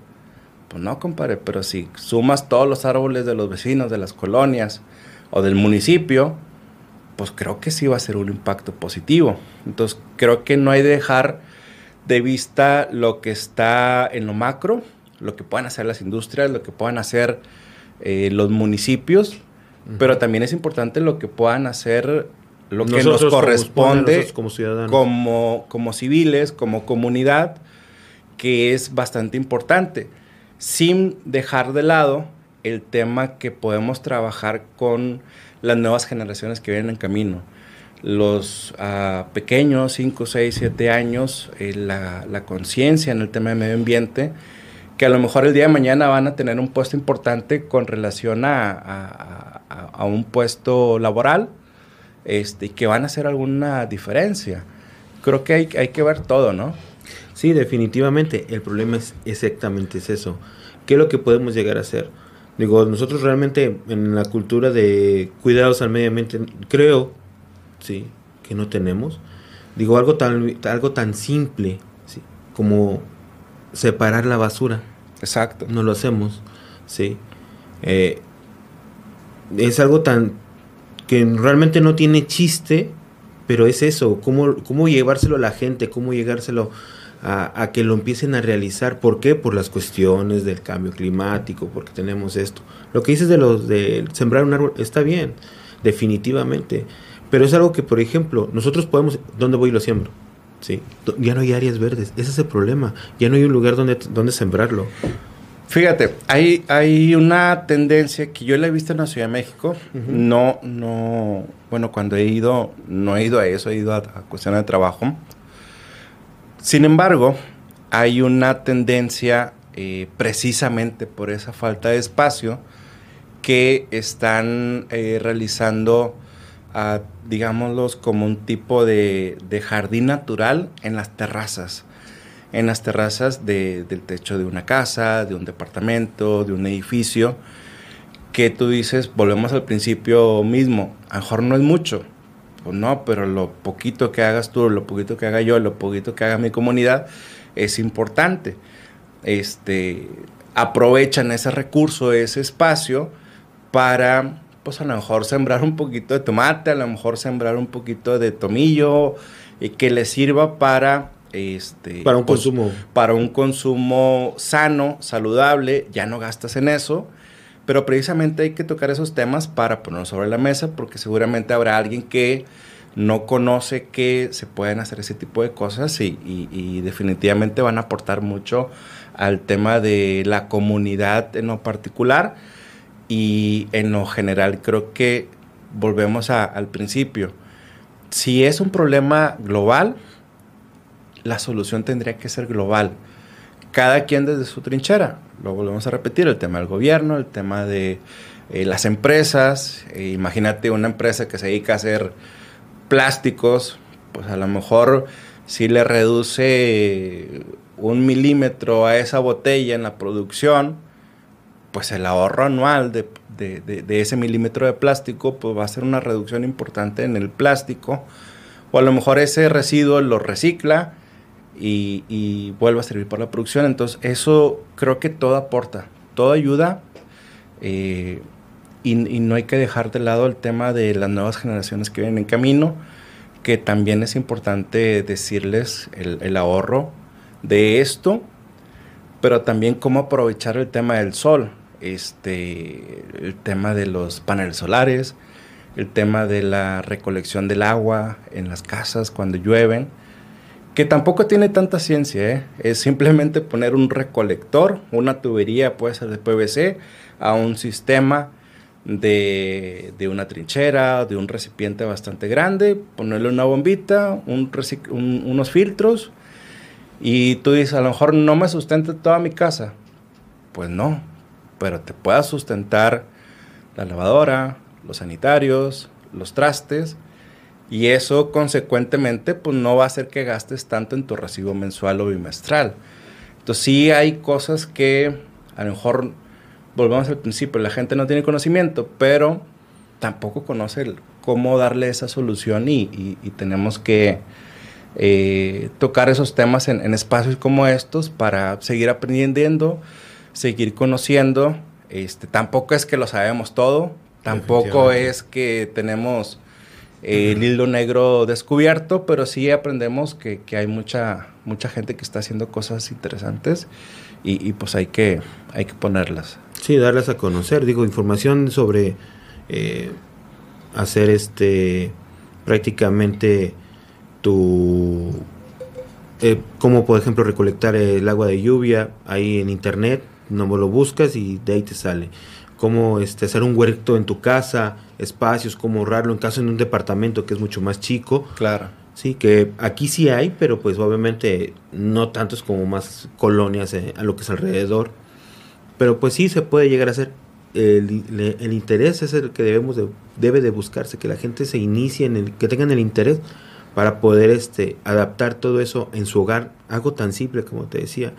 Pues no, compadre, pero si sumas todos los árboles de los vecinos, de las colonias o del municipio, pues creo que sí va a ser un impacto positivo. Entonces, creo que no hay de dejar de vista lo que está en lo macro, lo que puedan hacer las industrias, lo que puedan hacer eh, los municipios, pero también es importante lo que puedan hacer lo que nos corresponde como, ciudadanos. Como, civiles, como comunidad, que es bastante importante, sin dejar de lado el tema que podemos trabajar con las nuevas generaciones que vienen en camino. Los ah, pequeños, 5, 6, 7 años, eh, la, conciencia en el tema de medio ambiente, que a lo mejor el día de mañana van a tener un puesto importante con relación a, a un puesto laboral, este, y que van a hacer alguna diferencia. Creo que hay, hay que ver todo, ¿no? Sí, definitivamente. El problema es exactamente es eso. ¿Qué es lo que podemos llegar a hacer? Digo, nosotros realmente en la cultura de cuidados al medio ambiente, creo, sí, que no tenemos. Digo, algo tan, algo tan simple ¿sí? como separar la basura. Exacto. No lo hacemos, sí. Eh, es algo tan que realmente no tiene chiste, pero es eso, cómo, cómo llevárselo a la gente, cómo llegárselo a, que lo empiecen a realizar. ¿Por qué? Por las cuestiones del cambio climático, porque tenemos esto. Lo que dices de los de sembrar un árbol está bien, definitivamente. Pero es algo que, por ejemplo, nosotros podemos, ¿dónde voy y lo siembro? Sí, ya no hay áreas verdes, ese es el problema. Ya no hay un lugar donde, donde sembrarlo. Fíjate, hay, hay una tendencia que yo la he visto en la Ciudad de México. No, no, bueno, cuando he ido, no he ido a eso, he ido a, a cuestiones de trabajo. Sin embargo, hay una tendencia eh, precisamente por esa falta de espacio que están eh, realizando, digámoslos, como un tipo de, jardín natural en las terrazas. En las terrazas del techo de una casa, de un departamento, de un edificio, que tú dices, volvemos al principio mismo, a lo mejor no es mucho, pues no, pero lo poquito que hagas tú, lo poquito que haga yo, lo poquito que haga mi comunidad es importante. Este, aprovechan ese recurso, ese espacio para, pues a lo mejor sembrar un poquito de tomate, a lo mejor sembrar un poquito de tomillo, y que les sirva para este para un pues, consumo. para un consumo sano, saludable, ya no gastas en eso. Pero precisamente hay que tocar esos temas para ponerlos sobre la mesa porque seguramente habrá alguien que no conoce que se pueden hacer ese tipo de cosas y, definitivamente van a aportar mucho al tema de la comunidad en lo particular. Y en lo general creo que volvemos al principio. Si es un problema global, la solución tendría que ser global. Cada quien desde su trinchera lo volvemos a repetir, el tema del gobierno, el tema de eh, las empresas. Eh, imagínate una empresa que se dedica a hacer plásticos, pues a lo mejor si le reduce un milímetro a esa botella en la producción, pues el ahorro anual de, de, ese milímetro de plástico pues va a ser una reducción importante en el plástico. O a lo mejor ese residuo lo recicla y, vuelve a servir para la producción. Entonces, eso creo que todo aporta, todo ayuda. Eh, y, no hay que dejar de lado el tema de las nuevas generaciones que vienen en camino, que también es importante decirles el, ahorro de esto, pero también cómo aprovechar el tema del sol, este, el tema de los paneles solares, el tema de la recolección del agua en las casas cuando llueven que tampoco tiene tanta ciencia, ¿eh? es simplemente poner un recolector, una tubería puede ser de PVC, a un sistema de, una trinchera, de un recipiente bastante grande, ponerle una bombita, unos filtros, y tú dices, a lo mejor no me sustenta toda mi casa. Pues no, pero te pueda sustentar la lavadora, los sanitarios, los trastes, y eso consecuentemente pues no va a hacer que gastes tanto en tu recibo mensual o bimestral. Entonces sí hay cosas que a lo mejor, volvemos al principio, la gente no tiene conocimiento, pero tampoco conoce cómo darle esa solución y, tenemos que eh, tocar esos temas en, en, espacios como estos para seguir aprendiendo, seguir conociendo. Este, tampoco es que lo sabemos todo, tampoco es que tenemos el hilo negro descubierto, pero sí aprendemos que, hay mucha, mucha gente que está haciendo cosas interesantes y, pues hay que, hay que ponerlas. Sí, darlas a conocer, digo, información sobre eh, hacer este prácticamente tu eh, como por ejemplo recolectar el agua de lluvia ahí en internet, no lo buscas y de ahí te sale. Cómo este, hacer un huerto en tu casa, espacios, cómo ahorrarlo en caso de un departamento que es mucho más chico. Claro. Sí, que aquí sí hay, pero pues obviamente no tantos como más colonias eh, a lo que es alrededor. Pero pues sí se puede llegar a hacer. el, el, interés es el que debemos de, debe de buscarse, que la gente se inicie, en el, que tengan el interés para poder este, adaptar todo eso en su hogar. Algo tan simple como te decía,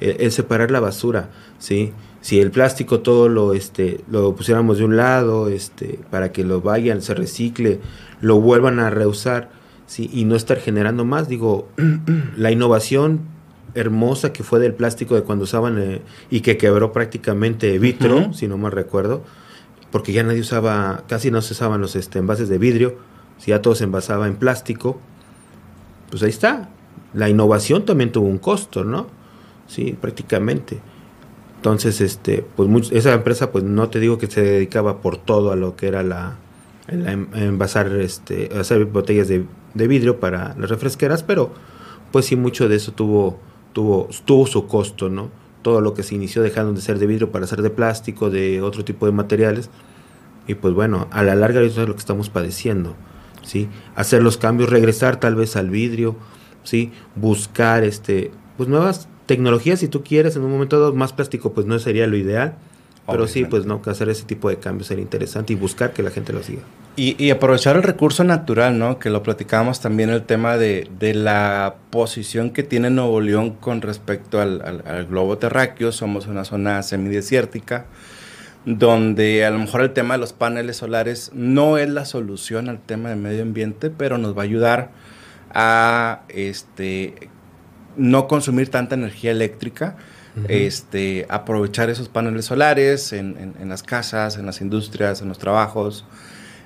el, separar la basura, ¿sí? Si el plástico todo lo, este, lo pusiéramos de un lado este, para que lo vayan, se recicle, lo vuelvan a reusar, ¿sí? Y no estar generando más, digo, [CLEARS THROAT] la innovación hermosa que fue del plástico de cuando usaban eh, y que quebró prácticamente vitro, si no mal recuerdo, porque ya nadie usaba, casi no se usaban los este, envases de vidrio, si ya todo se envasaba en plástico, pues ahí está. La innovación también tuvo un costo, ¿no? Sí, prácticamente. Entonces, este, pues esa empresa, pues no te digo que se dedicaba por todo a lo que era la, envasar, este, hacer botellas de, de vidrio para las refresqueras, pero pues sí mucho de eso tuvo tuvo, tuvo su costo, ¿no? Todo lo que se inició dejando de ser de vidrio para ser de plástico, de otro tipo de materiales. Y pues bueno, a la larga eso es lo que estamos padeciendo, ¿sí? Hacer los cambios, regresar tal vez al vidrio, ¿sí? Buscar, este, pues nuevas tecnologías si tú quieres, en un momento dado más plástico pues no sería lo ideal, pero sí, pues no, que hacer ese tipo de cambios sería interesante y buscar que la gente lo siga. Y, aprovechar el recurso natural, ¿no? Que lo platicábamos también el tema de, la posición que tiene Nuevo León con respecto al, globo terráqueo. Somos una zona semidesértica donde a lo mejor el tema de los paneles solares no es la solución al tema del medio ambiente, pero nos va a ayudar a este, no consumir tanta energía eléctrica este, aprovechar esos paneles solares en, las casas, en las industrias, en los trabajos,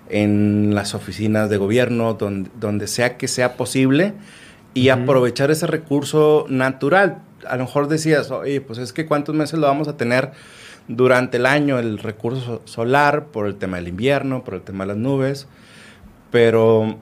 en las oficinas de gobierno, donde, sea que sea posible, y aprovechar ese recurso natural. A lo mejor decías, oye, pues es que cuántos meses lo vamos a tener durante el año el recurso solar por el tema del invierno, por el tema de las nubes, pero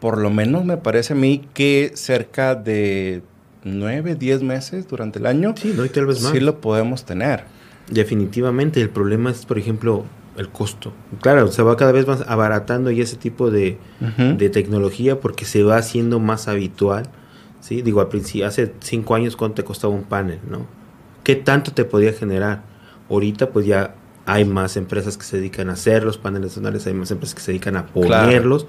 por lo menos me parece a mí que cerca de nueve, diez meses durante el año, sí, no, tal vez más. sí lo podemos tener. Definitivamente, el problema es, por ejemplo, el costo. Claro, se va cada vez más abaratando y ese tipo de, de tecnología porque se va haciendo más habitual. ¿sí? Digo, al principio, hace cinco años, ¿cuánto te costaba un panel? ¿no? ¿Qué tanto te podía generar? Ahorita, pues ya hay más empresas que se dedican a hacer los paneles solares, hay más empresas que se dedican a ponerlos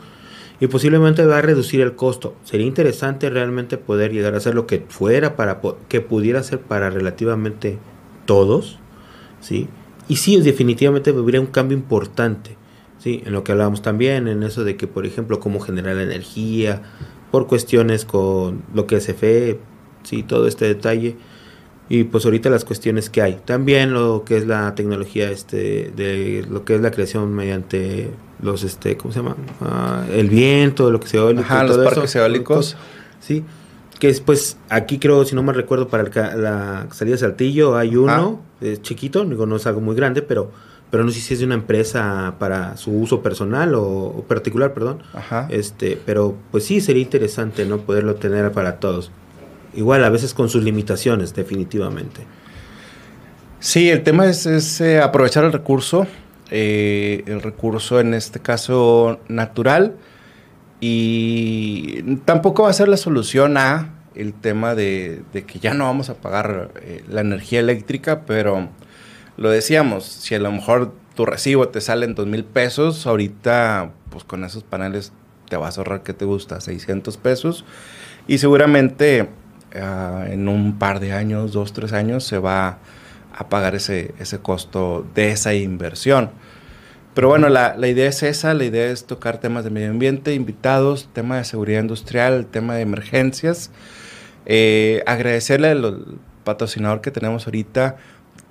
y posiblemente va a reducir el costo. Sería interesante realmente poder llegar a hacer lo que fuera para que pudiera ser para relativamente todos, ¿sí? Y sí, definitivamente habría un cambio importante, ¿sí? En lo que hablábamos también, en eso de que, por ejemplo, cómo generar energía, por cuestiones con lo que es FE, sí, todo este detalle y pues ahorita las cuestiones que hay. También lo que es la tecnología este de lo que es la creación mediante los este ¿cómo se llama? Ah, el viento, lo que se eólico, Ajá, los parques eólicos. Sí. Que es pues aquí creo si no me recuerdo para la salida de Saltillo hay uno chiquito, digo no es algo muy grande, pero pero no sé si es de una empresa para su uso personal o, particular, perdón. Ajá. Este, pero pues sí sería interesante no poderlo tener para todos igual a veces con sus limitaciones, definitivamente. Sí, el tema es, eh, aprovechar el recurso, eh, el recurso en este caso natural, y tampoco va a ser la solución a el tema de, que ya no vamos a pagar eh, la energía eléctrica, pero lo decíamos, si a lo mejor tu recibo te sale en dos mil pesos, ahorita pues con esos paneles te vas a ahorrar que te gusta 600 pesos y seguramente Ah, en un par de años, dos, tres años, se va a pagar ese, ese costo de esa inversión. Pero bueno, la, la, idea es esa, la idea es tocar temas de medio ambiente, invitados, tema de seguridad industrial, tema de emergencias. Eh, agradecerle al patrocinador que tenemos ahorita,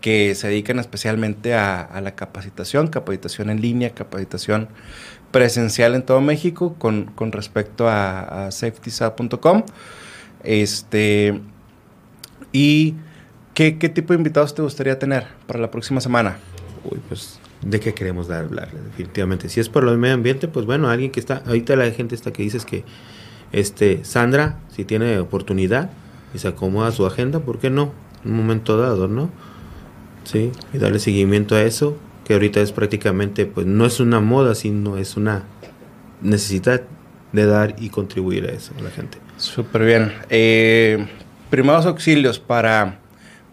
que se dedican especialmente a, la capacitación, capacitación en línea, capacitación presencial en todo México con, con respecto a, a safetysat.com. Este, ¿Y qué, tipo de invitados te gustaría tener para la próxima semana? Uy, pues, ¿de qué queremos hablar? Definitivamente. Si es por del medio ambiente, pues bueno, alguien que está, ahorita la gente está que dices que, este, Sandra, si tiene oportunidad y se acomoda su agenda, ¿por qué no? En un momento dado, ¿no? Sí, y darle seguimiento a eso, que ahorita es prácticamente, pues no es una moda, sino es una necesidad de dar y contribuir a eso a la gente. Súper bien. Eh, primeros auxilios para,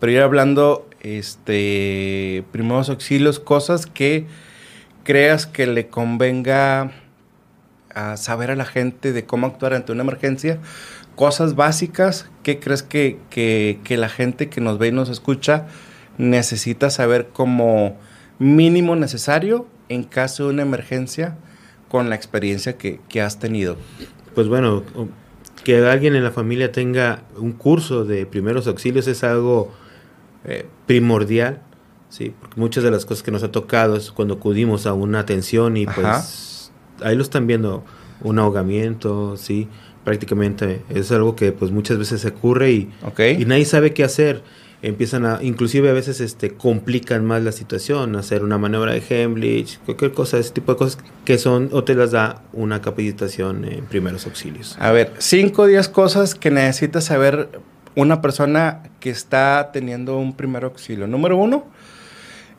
ir hablando este, primeros auxilios, cosas que creas que le convenga a saber a la gente de cómo actuar ante una emergencia, cosas básicas que crees que, que, la gente que nos ve y nos escucha necesita saber como mínimo necesario en caso de una emergencia con la experiencia que, que has tenido. Pues bueno, que alguien en la familia tenga un curso de primeros auxilios es algo eh, primordial, ¿sí? Porque muchas de las cosas que nos ha tocado es cuando acudimos a una atención y pues ahí lo están viendo, un ahogamiento, ¿sí? Prácticamente es algo que pues muchas veces ocurre y, y nadie sabe qué hacer empiezan a, inclusive a veces este, complican más la situación, hacer una maniobra de Heimlich, cualquier cosa, ese tipo de cosas que son, o te las da una capacitación en primeros auxilios. A ver, 5 o 10 cosas que necesita saber una persona que está teniendo un primer auxilio. Número uno,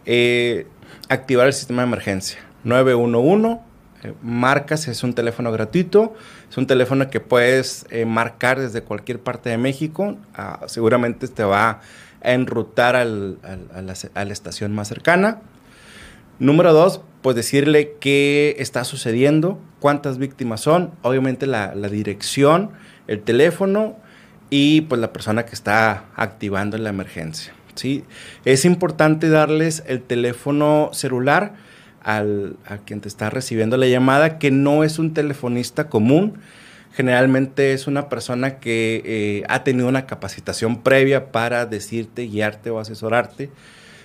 eh, activar el sistema de emergencia. 911, eh, marcas, es un teléfono gratuito, es un teléfono que puedes eh, marcar desde cualquier parte de México, ah, seguramente te va enrutar al, a, la, estación más cercana. Número dos, pues decirle qué está sucediendo, cuántas víctimas son, obviamente la, la, dirección, el teléfono y pues la persona que está activando la emergencia. ¿sí? Es importante darles el teléfono celular al, a quien te está recibiendo la llamada, que no es un telefonista común, generalmente es una persona que eh, ha tenido una capacitación previa para decirte, guiarte o asesorarte.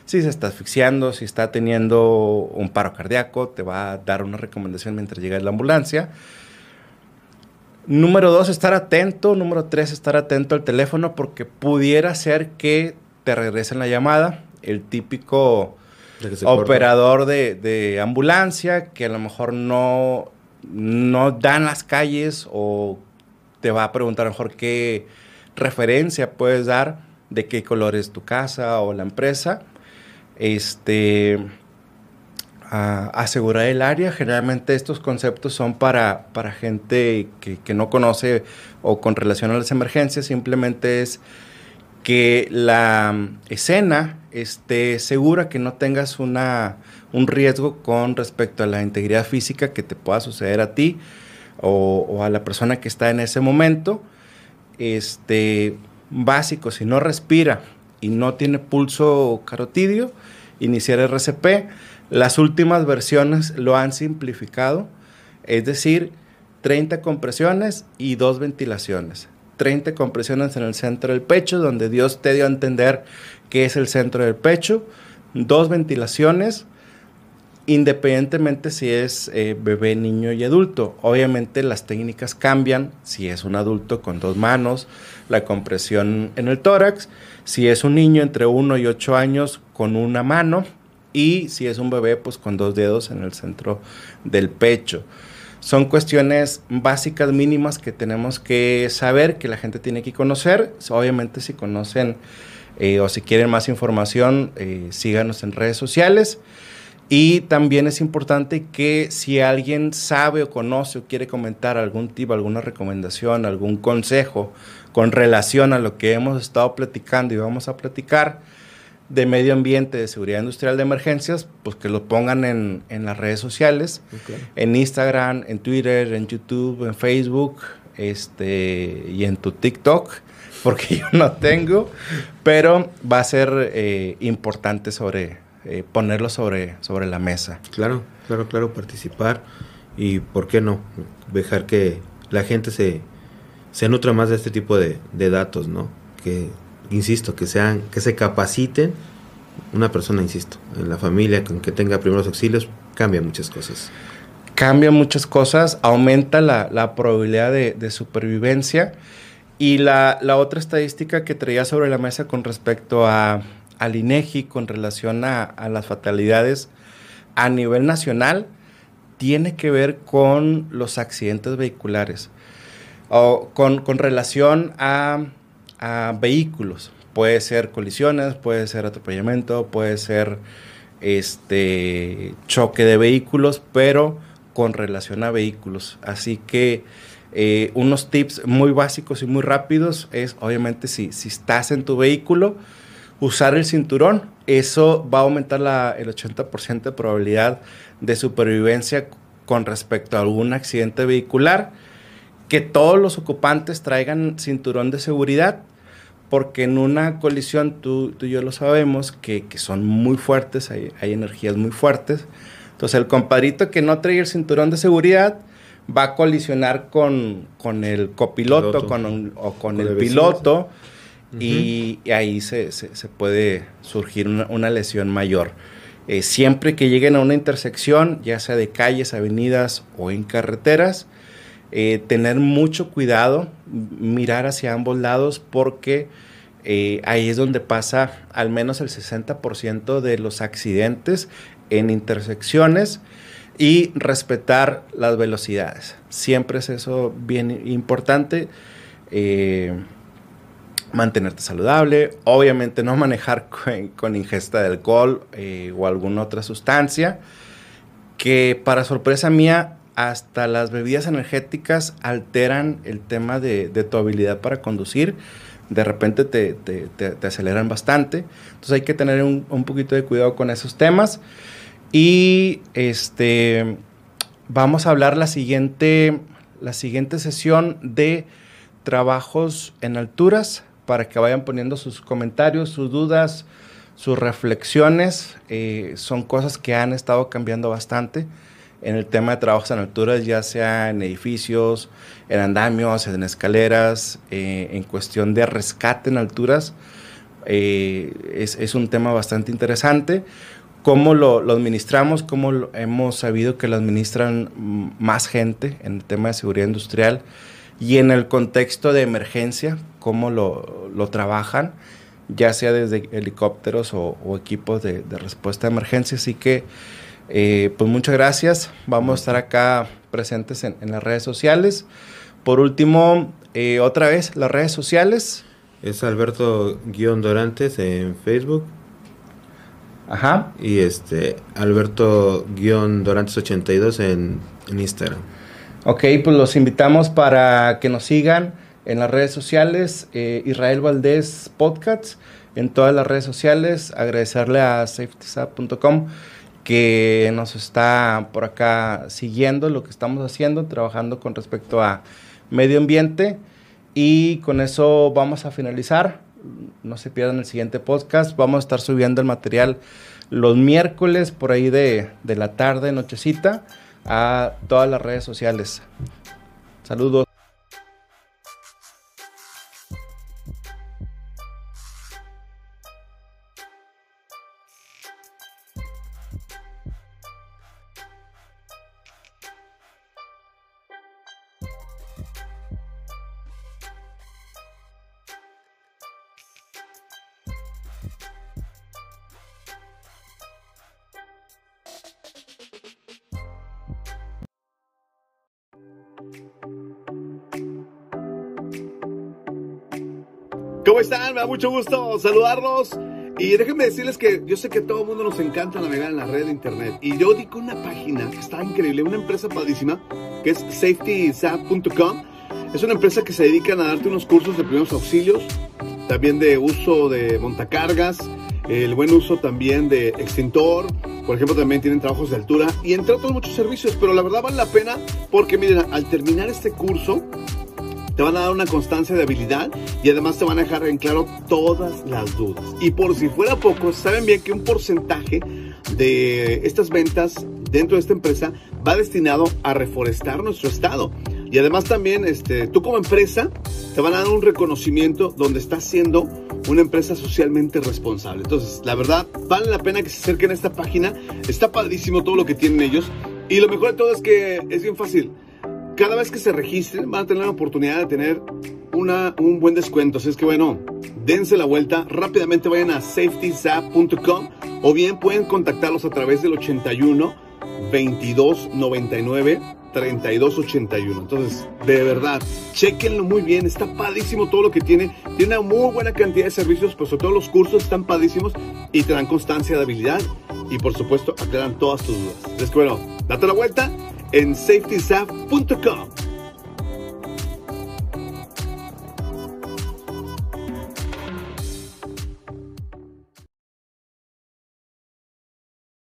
Si se está asfixiando, si está teniendo un paro cardíaco, te va a dar una recomendación mientras llega la ambulancia. Número dos, estar atento. Número tres, estar atento al teléfono porque pudiera ser que te regresen la llamada. El típico operador de, de, ambulancia que a lo mejor no no dan las calles o te va a preguntar mejor qué referencia puedes dar de qué color es tu casa o la empresa. Este, asegurar el área. Generalmente estos conceptos son para, para gente que, que, no conoce o con relación a las emergencias. Simplemente es que la escena esté segura, que no tengas una un riesgo con respecto a la integridad física que te pueda suceder a ti o, a la persona que está en ese momento. Este, básico, si no respira y no tiene pulso carotidio, iniciar RCP. Las últimas versiones lo han simplificado, es decir, 30 compresiones y dos ventilaciones. 30 compresiones en el centro del pecho, donde Dios te dio a entender que es el centro del pecho, dos ventilaciones independientemente si es eh, bebé, niño y adulto. Obviamente las técnicas cambian si es un adulto con dos manos, la compresión en el tórax, si es un niño entre 1 y 8 años con una mano y si es un bebé pues con dos dedos en el centro del pecho. Son cuestiones básicas mínimas que tenemos que saber, que la gente tiene que conocer. Obviamente si conocen eh, o si quieren más información, eh, síganos en redes sociales. Y también es importante que si alguien sabe o conoce o quiere comentar algún tipo, alguna recomendación, algún consejo con relación a lo que hemos estado platicando y vamos a platicar de medio ambiente, de seguridad industrial de emergencias, pues que lo pongan en, en las redes sociales, en Instagram, en Twitter, en YouTube, en Facebook este, y en tu TikTok, porque [LAUGHS] yo no tengo, pero va a ser eh, importante sobre, eh, ponerlo sobre, sobre la mesa. Claro, claro, claro, participar y, ¿por qué no? Dejar que la gente se, se nutra más de este tipo de, datos, ¿no? Que, insisto, que, sean, que se capaciten. Una persona, insisto, en la familia con que tenga primeros auxilios, cambia muchas cosas. Cambia muchas cosas, aumenta la, probabilidad de, supervivencia. Y la, la, otra estadística que traía sobre la mesa con respecto a al INEGI con relación a, las fatalidades a nivel nacional tiene que ver con los accidentes vehiculares o con, relación a, vehículos. Puede ser colisiones, puede ser atropellamiento, puede ser este choque de vehículos, pero con relación a vehículos. Así que eh, unos tips muy básicos y muy rápidos es, obviamente, si, si estás en tu vehículo, usar el cinturón. Eso va a aumentar la, el 80% de probabilidad de supervivencia con respecto a algún accidente vehicular. Que todos los ocupantes traigan cinturón de seguridad, porque en una colisión, tú, tú y yo lo sabemos, que, que son muy fuertes, hay, hay, energías muy fuertes. Entonces el compadrito que no trae el cinturón de seguridad va a colisionar con, con el copiloto piloto. con un, o con, con el piloto y, y, ahí se, se, se, puede surgir una, una lesión mayor. Eh, siempre que lleguen a una intersección, ya sea de calles, avenidas o en carreteras, eh, tener mucho cuidado, mirar hacia ambos lados porque eh, ahí es donde pasa al menos el 60% de los accidentes en intersecciones y respetar las velocidades. Siempre es eso bien importante. Eh, mantenerte saludable, obviamente no [LAUGHS] manejar con, ingesta de alcohol eh, o alguna otra sustancia, que para sorpresa mía, hasta las bebidas energéticas alteran el tema de, de tu habilidad para conducir. De repente te, te, te, te, aceleran bastante. Entonces hay que tener un, un poquito de cuidado con esos temas. Y este, vamos a hablar la siguiente, la siguiente sesión de trabajos en alturas para que vayan poniendo sus comentarios, sus dudas, sus reflexiones. Eh, son cosas que han estado cambiando bastante en el tema de trabajos en alturas, ya sea en edificios, en andamios, en escaleras, eh, en cuestión de rescate en alturas. Eh, es, un tema bastante interesante. Cómo lo, lo administramos, cómo lo, hemos sabido que lo administran más gente en el tema de seguridad industrial y en el contexto de emergencia, cómo lo, lo trabajan, ya sea desde helicópteros o, o equipos de, de, respuesta a emergencia. Así que, eh, pues muchas gracias. Vamos a estar acá presentes en, en las redes sociales. Por último, eh, otra vez, las redes sociales. Es Alberto-Dorantes en Facebook. Ajá. Y este, Alberto-Dorantes82 en, en Instagram. Ok, pues los invitamos para que nos sigan en las redes sociales, eh, Israel Valdés Podcasts, en todas las redes sociales. Agradecerle a safetysap.com que nos está por acá siguiendo lo que estamos haciendo, trabajando con respecto a medio ambiente. Y con eso vamos a finalizar. No se pierdan el siguiente podcast. Vamos a estar subiendo el material los miércoles por ahí de, de la tarde, nochecita a todas las redes sociales. Saludos. ¿Cómo están? Me da mucho gusto saludarlos. Y déjenme decirles que yo sé que todo el mundo nos encanta navegar en la red de internet. Y yo di con una página que está increíble, una empresa padrísima, que es safetysap.com. Es una empresa que se dedica a darte unos cursos de primeros auxilios, también de uso de montacargas, el buen uso también de extintor. Por ejemplo, también tienen trabajos de altura y entre otros muchos servicios. Pero la verdad vale la pena porque, miren, al terminar este curso, te van a dar una constancia de habilidad y además te van a dejar en claro todas las dudas. Y por si fuera poco, saben bien que un porcentaje de estas ventas dentro de esta empresa va destinado a reforestar nuestro estado. Y además también, este, tú como empresa, te van a dar un reconocimiento donde estás siendo una empresa socialmente responsable. Entonces, la verdad, vale la pena que se acerquen a esta página. Está padrísimo todo lo que tienen ellos. Y lo mejor de todo es que es bien fácil cada vez que se registren van a tener la oportunidad de tener una, un buen descuento. Así es que bueno, dense la vuelta, rápidamente vayan a safetysap.com o bien pueden contactarlos a través del 81 22 99 32 81. Entonces, de verdad, chequenlo muy bien, está padísimo todo lo que tiene. Tiene una muy buena cantidad de servicios, pues sobre todo los cursos están padísimos y te dan constancia de habilidad y por supuesto aclaran todas tus dudas. Así es que bueno, date la vuelta en safetysaf.com.